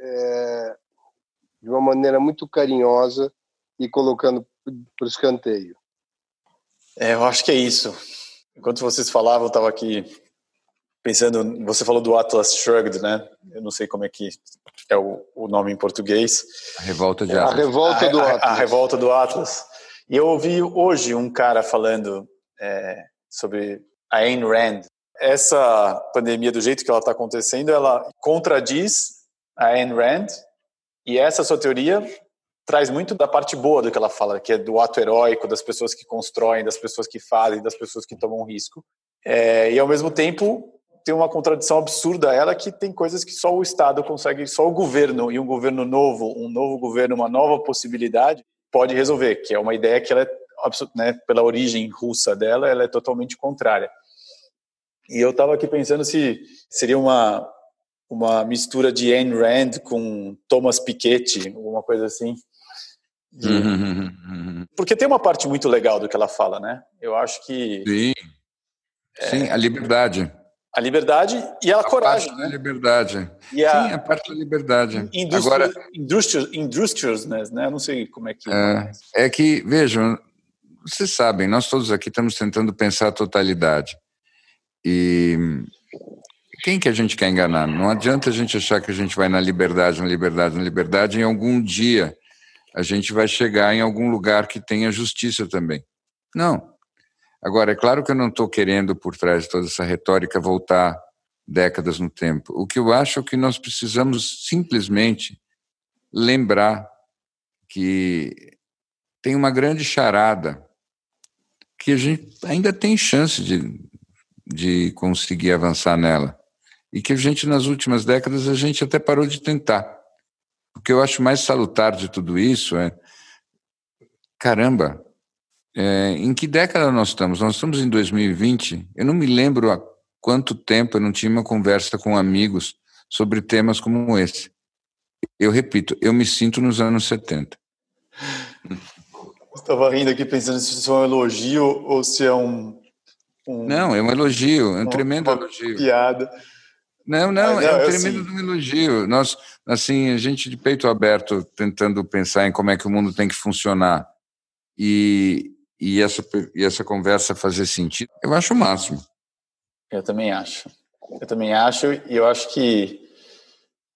S3: é, de uma maneira muito carinhosa e colocando para o escanteio.
S2: É, eu acho que é isso. Enquanto vocês falavam, eu estava aqui pensando. Você falou do Atlas Shrugged, né? Eu não sei como é que é o, o nome em português.
S1: A revolta de
S3: é,
S1: Atlas.
S3: A revolta do
S2: Atlas. A, a, revolta do Atlas. E eu ouvi hoje um cara falando é, sobre a Ayn Rand. Essa pandemia, do jeito que ela está acontecendo, ela contradiz a Ayn Rand. E essa sua teoria traz muito da parte boa do que ela fala, que é do ato heróico, das pessoas que constroem, das pessoas que fazem, das pessoas que tomam risco. É, e ao mesmo tempo tem uma contradição absurda ela que tem coisas que só o Estado consegue, só o governo e um governo novo, um novo governo, uma nova possibilidade pode resolver, que é uma ideia que ela é né, pela origem russa dela, ela é totalmente contrária. E eu estava aqui pensando se seria uma uma mistura de Ayn Rand com Thomas Piketty, alguma coisa assim. De... Uhum, uhum, uhum. Porque tem uma parte muito legal do que ela fala, né? Eu acho que.
S1: Sim. É... Sim, a liberdade.
S2: A liberdade e a, a coragem.
S1: Parte né? da liberdade. E a... Sim, a parte da liberdade.
S2: Indústria, Agora, industrious, né? Eu não sei como é que.
S1: É, é que, vejam, vocês sabem, nós todos aqui estamos tentando pensar a totalidade. E quem que a gente quer enganar? Não adianta a gente achar que a gente vai na liberdade, na liberdade, na liberdade, em algum dia a gente vai chegar em algum lugar que tenha justiça também. Não. Agora, é claro que eu não estou querendo, por trás de toda essa retórica, voltar décadas no tempo. O que eu acho é que nós precisamos simplesmente lembrar que tem uma grande charada que a gente ainda tem chance de, de conseguir avançar nela. E que a gente, nas últimas décadas, a gente até parou de tentar. O que eu acho mais salutar de tudo isso é: caramba, É, em que década nós estamos? Nós estamos em 2020. Eu não me lembro há quanto tempo eu não tinha uma conversa com amigos sobre temas como esse. Eu repito, eu me sinto nos anos 70.
S2: Estava rindo aqui pensando se isso é um elogio ou se é um.
S1: um não, é um elogio, é um tremendo elogio.
S2: Piada.
S1: Não, não, Mas, é um tremendo assim... elogio. Nós, assim, a gente de peito aberto tentando pensar em como é que o mundo tem que funcionar e, e, essa, e essa conversa fazer sentido, eu acho o máximo.
S2: Eu também acho. Eu também acho, e eu acho que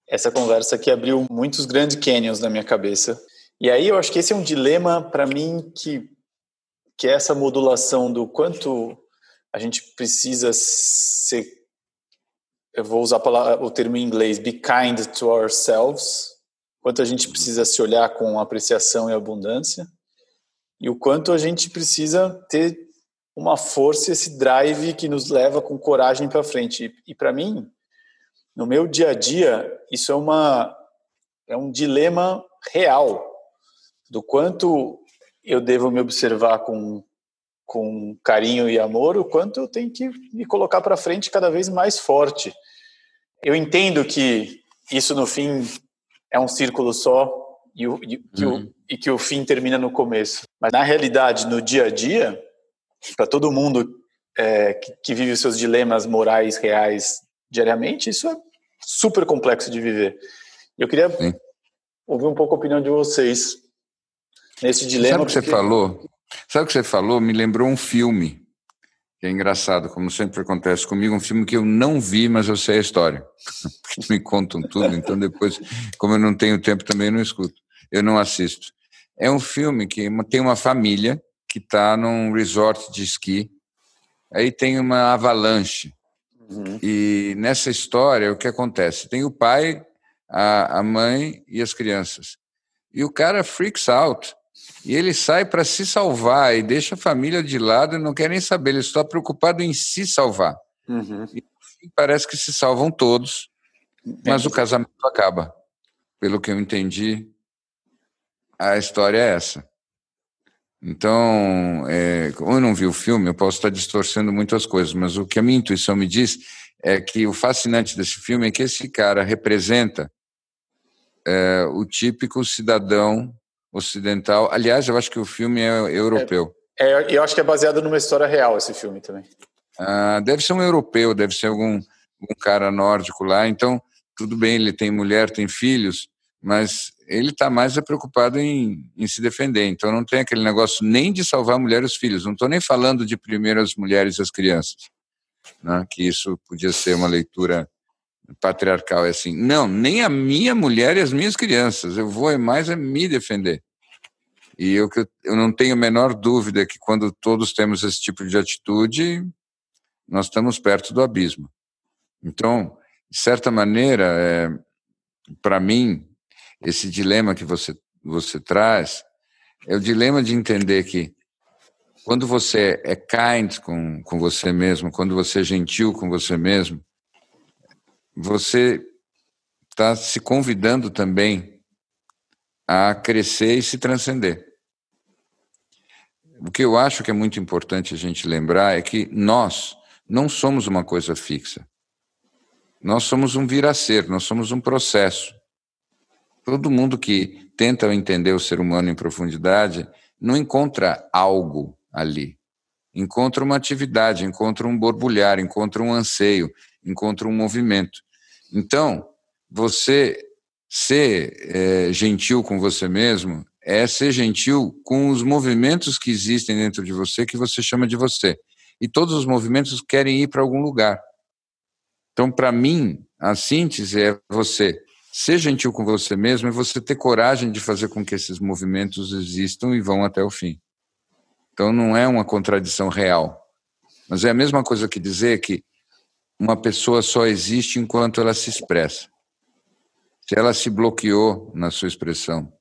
S2: essa conversa aqui abriu muitos grandes canyons na minha cabeça. E aí eu acho que esse é um dilema para mim que que é essa modulação do quanto a gente precisa ser eu vou usar o termo em inglês be kind to ourselves, quanto a gente precisa se olhar com apreciação e abundância. E o quanto a gente precisa ter uma força, esse drive que nos leva com coragem para frente. E, e para mim, no meu dia a dia, isso é uma é um dilema real do quanto eu devo me observar com com carinho e amor, o quanto eu tenho que me colocar para frente cada vez mais forte. Eu entendo que isso no fim é um círculo só e, o, e, que, uhum. o, e que o fim termina no começo. Mas na realidade, no dia a dia, para todo mundo é, que, que, vive os seus dilemas morais reais diariamente, isso é super complexo de viver. Eu queria Sim. ouvir um pouco a opinião de vocês nesse dilema.
S1: Sabe o que porque... você falou? Sabe o que você falou? Me lembrou um filme que é engraçado, como sempre acontece comigo, um filme que eu não vi, mas eu sei a história. Porque me contam tudo, então depois, como eu não tenho tempo, também não escuto. Eu não assisto. É um filme que tem uma família que está num resort de esqui. Aí tem uma avalanche. Uhum. E nessa história, o que acontece? Tem o pai, a, a mãe e as crianças. E o cara freaks out. E ele sai para se salvar e deixa a família de lado e não quer nem saber. Ele está preocupado em se salvar. Uhum. E parece que se salvam todos, mas o casamento acaba. Pelo que eu entendi, a história é essa. Então, é, como eu não vi o filme, eu posso estar distorcendo muitas coisas, mas o que a minha intuição me diz é que o fascinante desse filme é que esse cara representa é, o típico cidadão ocidental. Aliás, eu acho que o filme é europeu.
S2: É, é, eu acho que é baseado numa história real esse filme também.
S1: Ah, deve ser um europeu, deve ser algum, algum cara nórdico lá. Então, tudo bem, ele tem mulher, tem filhos, mas ele está mais preocupado em, em, se defender. Então não tem aquele negócio nem de salvar a mulher e os filhos. Não estou nem falando de primeiro as mulheres e as crianças, né? que isso podia ser uma leitura patriarcal. É assim, não, nem a minha mulher e as minhas crianças. Eu vou é mais é me defender. E eu, eu não tenho a menor dúvida que quando todos temos esse tipo de atitude, nós estamos perto do abismo. Então, de certa maneira, é, para mim, esse dilema que você, você traz é o dilema de entender que quando você é kind com, com você mesmo, quando você é gentil com você mesmo, você está se convidando também a crescer e se transcender. O que eu acho que é muito importante a gente lembrar é que nós não somos uma coisa fixa. Nós somos um vir a ser, nós somos um processo. Todo mundo que tenta entender o ser humano em profundidade não encontra algo ali. Encontra uma atividade, encontra um borbulhar, encontra um anseio, encontra um movimento. Então, você ser é, gentil com você mesmo é ser gentil com os movimentos que existem dentro de você que você chama de você. E todos os movimentos querem ir para algum lugar. Então, para mim, a síntese é você Ser gentil com você mesmo é você ter coragem de fazer com que esses movimentos existam e vão até o fim. Então não é uma contradição real. Mas é a mesma coisa que dizer que uma pessoa só existe enquanto ela se expressa. Se ela se bloqueou na sua expressão,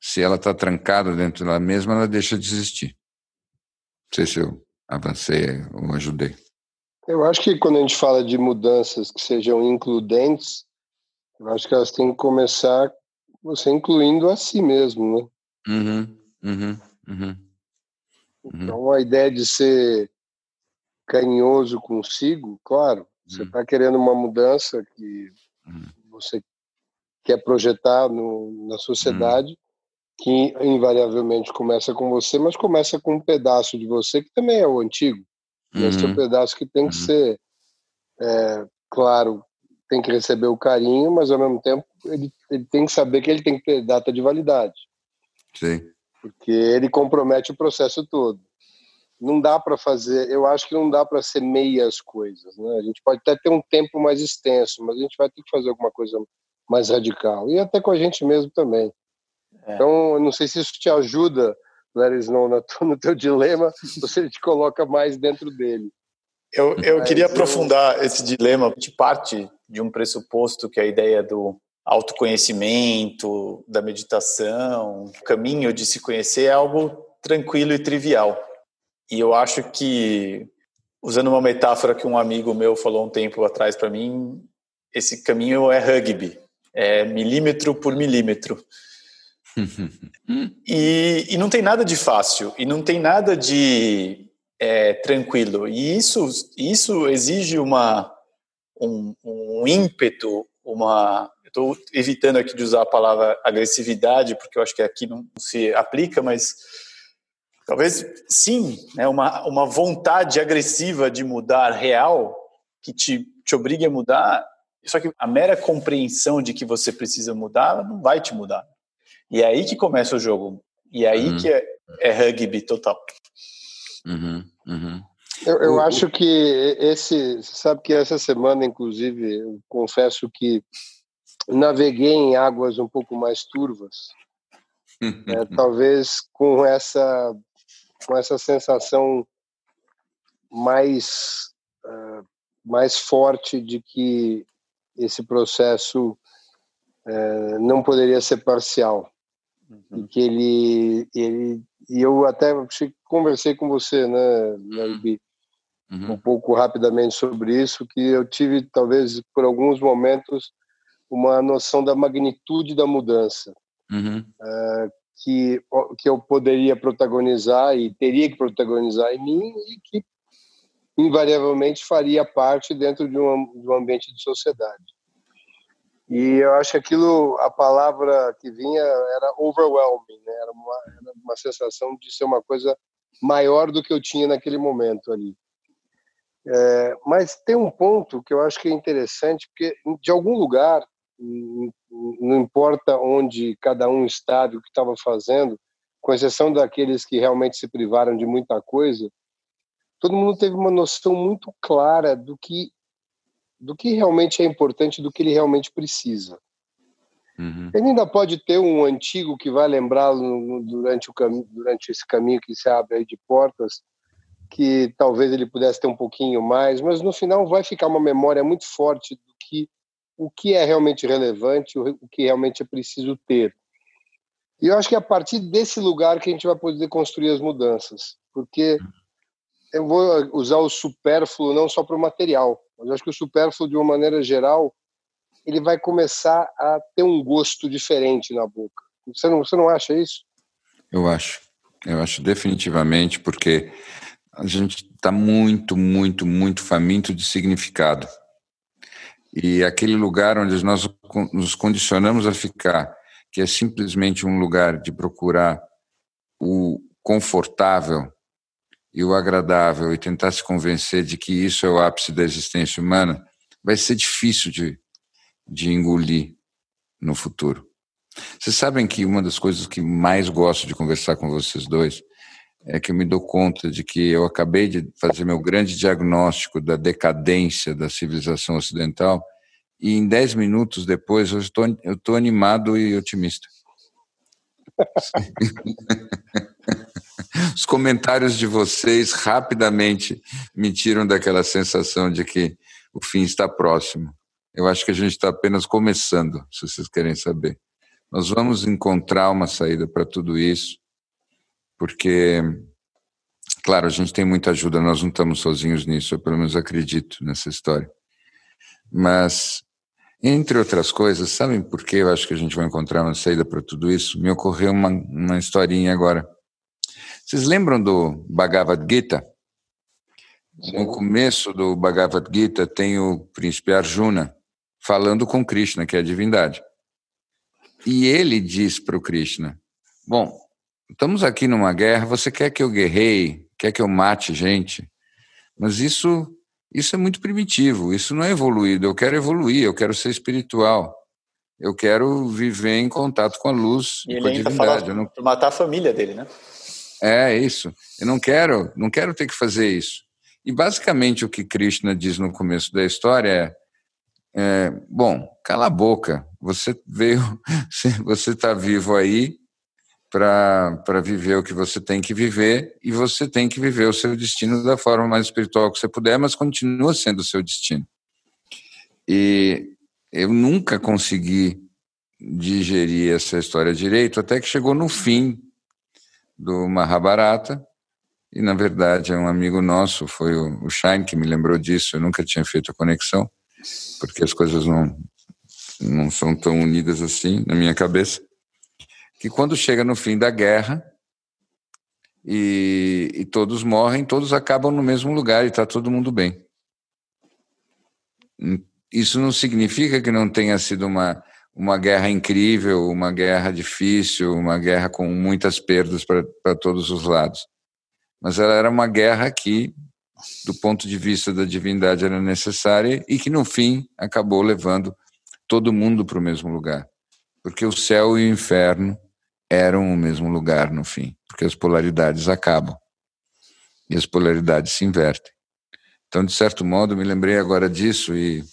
S1: se ela está trancada dentro dela mesma, ela deixa de existir. Não sei se eu avancei ou ajudei.
S3: Eu acho que quando a gente fala de mudanças que sejam includentes, eu acho que elas têm que começar você incluindo a si mesmo, né?
S1: Uhum, uhum, uhum.
S3: Uhum. Então, a ideia de ser carinhoso consigo, claro, você está uhum. querendo uma mudança que uhum. você quer projetar no, na sociedade, que invariavelmente começa com você, mas começa com um pedaço de você que também é o antigo. Esse é o pedaço que tem que ser, é, claro, tem que receber o carinho, mas ao mesmo tempo ele, ele tem que saber que ele tem que ter data de validade.
S1: Sim.
S3: Porque ele compromete o processo todo. Não dá para fazer, eu acho que não dá para ser meias coisas. Né? A gente pode até ter um tempo mais extenso, mas a gente vai ter que fazer alguma coisa mais radical. E até com a gente mesmo também. É. Então, eu não sei se isso te ajuda, Larry Snow, no teu dilema, ou se ele te coloca mais dentro dele.
S2: Eu, eu queria aprofundar esse dilema de parte de um pressuposto que é a ideia do autoconhecimento, da meditação, o caminho de se conhecer é algo tranquilo e trivial. E eu acho que, usando uma metáfora que um amigo meu falou um tempo atrás para mim, esse caminho é rugby, é milímetro por milímetro. e, e não tem nada de fácil, e não tem nada de é, tranquilo. E isso, isso exige uma, um, um ímpeto, uma. Estou evitando aqui de usar a palavra agressividade, porque eu acho que aqui não se aplica, mas talvez sim, né, uma, uma vontade agressiva de mudar real que te, te obrigue a mudar. Só que a mera compreensão de que você precisa mudar, ela não vai te mudar. E é aí que começa o jogo. E é aí uhum. que é, é rugby total.
S1: Uhum, uhum.
S3: Eu, eu acho que esse, sabe que essa semana, inclusive, eu confesso que naveguei em águas um pouco mais turvas, é, talvez com essa com essa sensação mais uh, mais forte de que esse processo uh, não poderia ser parcial uhum. e que ele ele e eu até conversei com você, né, Larbi, uhum. um pouco rapidamente sobre isso, que eu tive, talvez, por alguns momentos, uma noção da magnitude da mudança. Uhum. Uh, que, que eu poderia protagonizar e teria que protagonizar em mim e que invariavelmente faria parte dentro de um, de um ambiente de sociedade. E eu acho que aquilo, a palavra que vinha era overwhelming, né? era, uma, era uma sensação de ser uma coisa maior do que eu tinha naquele momento ali. É, mas tem um ponto que eu acho que é interessante, porque de algum lugar, não importa onde cada um estava, o que estava fazendo, com exceção daqueles que realmente se privaram de muita coisa, todo mundo teve uma noção muito clara do que do que realmente é importante, do que ele realmente precisa. Uhum. Ele ainda pode ter um antigo que vai lembrá-lo durante, o durante esse caminho que se abre aí de portas, que talvez ele pudesse ter um pouquinho mais, mas no final vai ficar uma memória muito forte do que o que é realmente relevante, o que realmente é preciso ter. E eu acho que é a partir desse lugar que a gente vai poder construir as mudanças, porque eu vou usar o supérfluo não só para o material, mas eu acho que o supérfluo, de uma maneira geral, ele vai começar a ter um gosto diferente na boca. Você não, você não acha isso?
S1: Eu acho. Eu acho definitivamente, porque a gente está muito, muito, muito faminto de significado. E aquele lugar onde nós nos condicionamos a ficar, que é simplesmente um lugar de procurar o confortável e o agradável e tentar se convencer de que isso é o ápice da existência humana, vai ser difícil de, de engolir no futuro. Vocês sabem que uma das coisas que mais gosto de conversar com vocês dois é que eu me dou conta de que eu acabei de fazer meu grande diagnóstico da decadência da civilização ocidental e em dez minutos depois eu estou, eu estou animado e otimista. Os comentários de vocês rapidamente me tiram daquela sensação de que o fim está próximo. Eu acho que a gente está apenas começando, se vocês querem saber. Nós vamos encontrar uma saída para tudo isso, porque, claro, a gente tem muita ajuda, nós não estamos sozinhos nisso, eu pelo menos acredito nessa história. Mas, entre outras coisas, sabem por que eu acho que a gente vai encontrar uma saída para tudo isso? Me ocorreu uma, uma historinha agora. Vocês lembram do Bhagavad Gita? No começo do Bhagavad Gita tem o príncipe Arjuna falando com Krishna, que é a divindade. E ele diz para o Krishna: Bom, estamos aqui numa guerra, você quer que eu guerreie, quer que eu mate gente, mas isso, isso é muito primitivo, isso não é evoluído. Eu quero evoluir, eu quero ser espiritual. Eu quero viver em contato com a luz
S2: e,
S1: e com a divindade.
S2: Não... matar a família dele, né?
S1: É isso. Eu não quero, não quero ter que fazer isso. E basicamente o que Krishna diz no começo da história é, é bom, cala a boca. Você veio, você está vivo aí para viver o que você tem que viver e você tem que viver o seu destino da forma mais espiritual que você puder, mas continua sendo o seu destino. E eu nunca consegui digerir essa história direito, até que chegou no fim do Mahabharata, e na verdade é um amigo nosso, foi o Shine que me lembrou disso, eu nunca tinha feito a conexão, porque as coisas não, não são tão unidas assim na minha cabeça que quando chega no fim da guerra e, e todos morrem, todos acabam no mesmo lugar e está todo mundo bem. Isso não significa que não tenha sido uma, uma guerra incrível, uma guerra difícil, uma guerra com muitas perdas para todos os lados. Mas ela era uma guerra que, do ponto de vista da divindade, era necessária e que, no fim, acabou levando todo mundo para o mesmo lugar. Porque o céu e o inferno eram o mesmo lugar no fim, porque as polaridades acabam e as polaridades se invertem. Então, de certo modo, me lembrei agora disso e,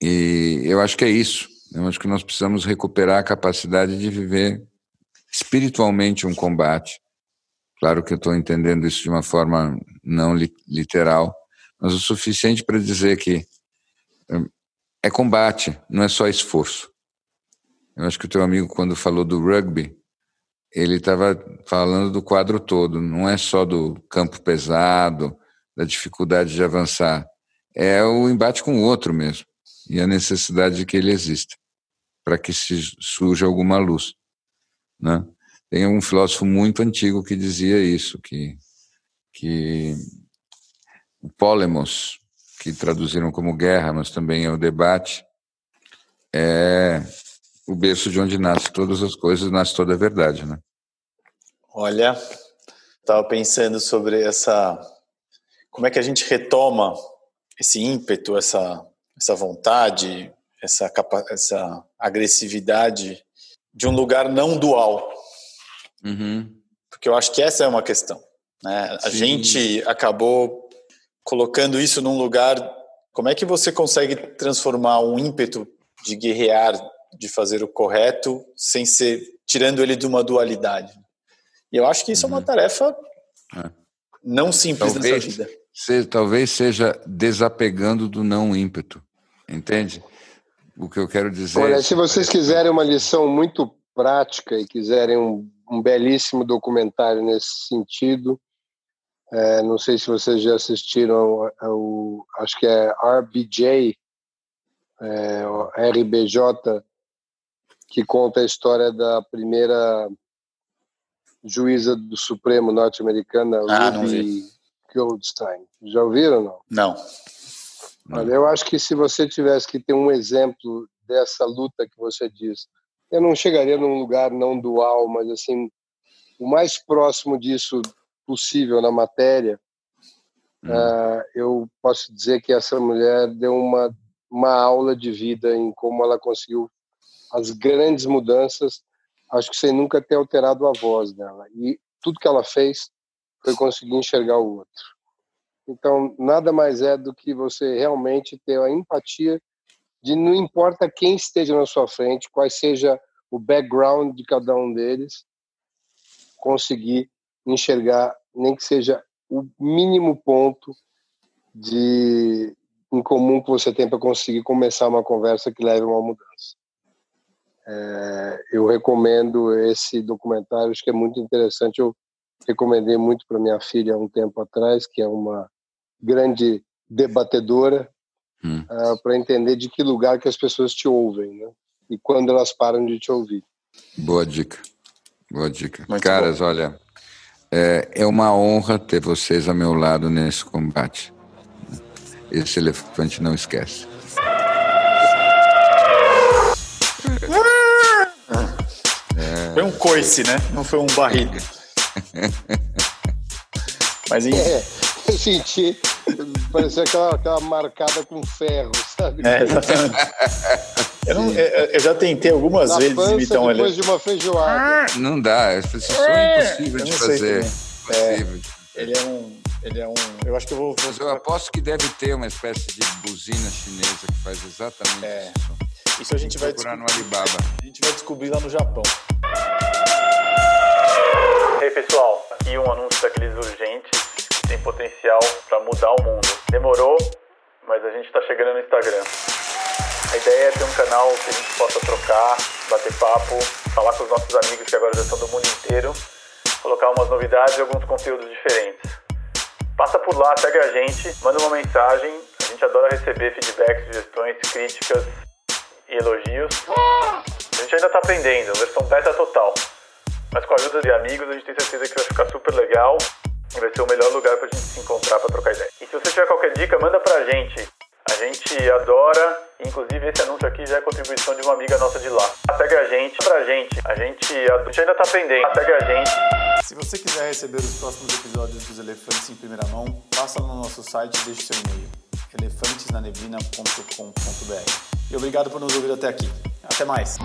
S1: e eu acho que é isso. Eu acho que nós precisamos recuperar a capacidade de viver espiritualmente um combate. Claro que eu estou entendendo isso de uma forma não li literal, mas o suficiente para dizer que hum, é combate, não é só esforço. Eu acho que o teu amigo, quando falou do rugby, ele estava falando do quadro todo, não é só do campo pesado, da dificuldade de avançar, é o embate com o outro mesmo e a necessidade de que ele exista para que se surja alguma luz, né? Tem um filósofo muito antigo que dizia isso, que que o polemos, que traduziram como guerra, mas também é o debate, é o berço de onde nasce todas as coisas, nasce toda a verdade, né?
S2: Olha, estava pensando sobre essa, como é que a gente retoma esse ímpeto, essa, essa vontade, essa, essa agressividade de um lugar não dual. Uhum. Porque eu acho que essa é uma questão. Né? A gente acabou colocando isso num lugar. Como é que você consegue transformar um ímpeto de guerrear de fazer o correto sem ser tirando ele de uma dualidade. E eu acho que isso uhum. é uma uhum. tarefa é. não simples talvez, nessa vida.
S1: Se, talvez seja desapegando do não ímpeto, entende? O que eu quero dizer.
S3: Olha, se vocês quiserem uma lição muito prática e quiserem um, um belíssimo documentário nesse sentido, é, não sei se vocês já assistiram ao, acho que é RBJ, é, RBJ que conta a história da primeira juíza do Supremo norte-americana, ah, Ruby Goldstein. Já ouviram não?
S2: Não.
S3: Olha, eu acho que se você tivesse que ter um exemplo dessa luta que você diz, eu não chegaria num lugar não dual, mas assim, o mais próximo disso possível na matéria, hum. uh, eu posso dizer que essa mulher deu uma, uma aula de vida em como ela conseguiu as grandes mudanças, acho que sem nunca ter alterado a voz dela. E tudo que ela fez foi conseguir enxergar o outro. Então, nada mais é do que você realmente ter a empatia de não importa quem esteja na sua frente, qual seja o background de cada um deles, conseguir enxergar, nem que seja o mínimo ponto de em comum que você tem para conseguir começar uma conversa que leve a uma mudança. É, eu recomendo esse documentário, acho que é muito interessante. Eu recomendei muito para minha filha há um tempo atrás, que é uma grande debatedora, hum. uh, para entender de que lugar que as pessoas te ouvem, né? E quando elas param de te ouvir.
S1: Boa dica. Boa dica. Muito Caras, bom. olha, é, é uma honra ter vocês a meu lado nesse combate. Esse elefante não esquece.
S2: Foi um coice, né? Não foi um barrido. Mas em...
S3: É, eu senti, parecia aquela, aquela marcada com ferro, sabe?
S2: É, exatamente. Eu, não, eu, já tentei algumas
S3: Na
S2: vezes
S3: pança
S2: imitar um
S3: depois de uma feijoada.
S1: Não dá,
S2: É,
S1: é impossível de fazer. Impossível.
S2: Ele é um. Ele é um. Eu acho que eu vou.
S1: Mas eu aposto que deve ter uma espécie de buzina chinesa que faz exatamente
S2: É.
S1: som.
S2: Isso a gente vai
S1: Procurar no
S2: descobrir.
S1: Alibaba.
S2: A gente vai descobrir lá no Japão. E aí, pessoal, aqui um anúncio daqueles urgentes que tem potencial para mudar o mundo. Demorou, mas a gente está chegando no Instagram. A ideia é ter um canal que a gente possa trocar, bater papo, falar com os nossos amigos que agora já estão do mundo inteiro, colocar umas novidades e alguns conteúdos diferentes. Passa por lá, segue a gente, manda uma mensagem. A gente adora receber feedbacks, sugestões, críticas e elogios. A gente ainda está aprendendo, versão beta total. Mas com a ajuda de amigos, a gente tem certeza que vai ficar super legal e vai ser o melhor lugar pra gente se encontrar para trocar ideia. E se você tiver qualquer dica, manda pra gente. A gente adora, inclusive esse anúncio aqui já é contribuição de uma amiga nossa de lá. Segue a gente, pra gente. A gente, a gente ainda tá aprendendo. Segue a gente. Se você quiser receber os próximos episódios dos Elefantes em primeira mão, passa no nosso site e deixe seu e-mail. elefantesnaneblina.com.br E obrigado por nos ouvir até aqui. Até mais.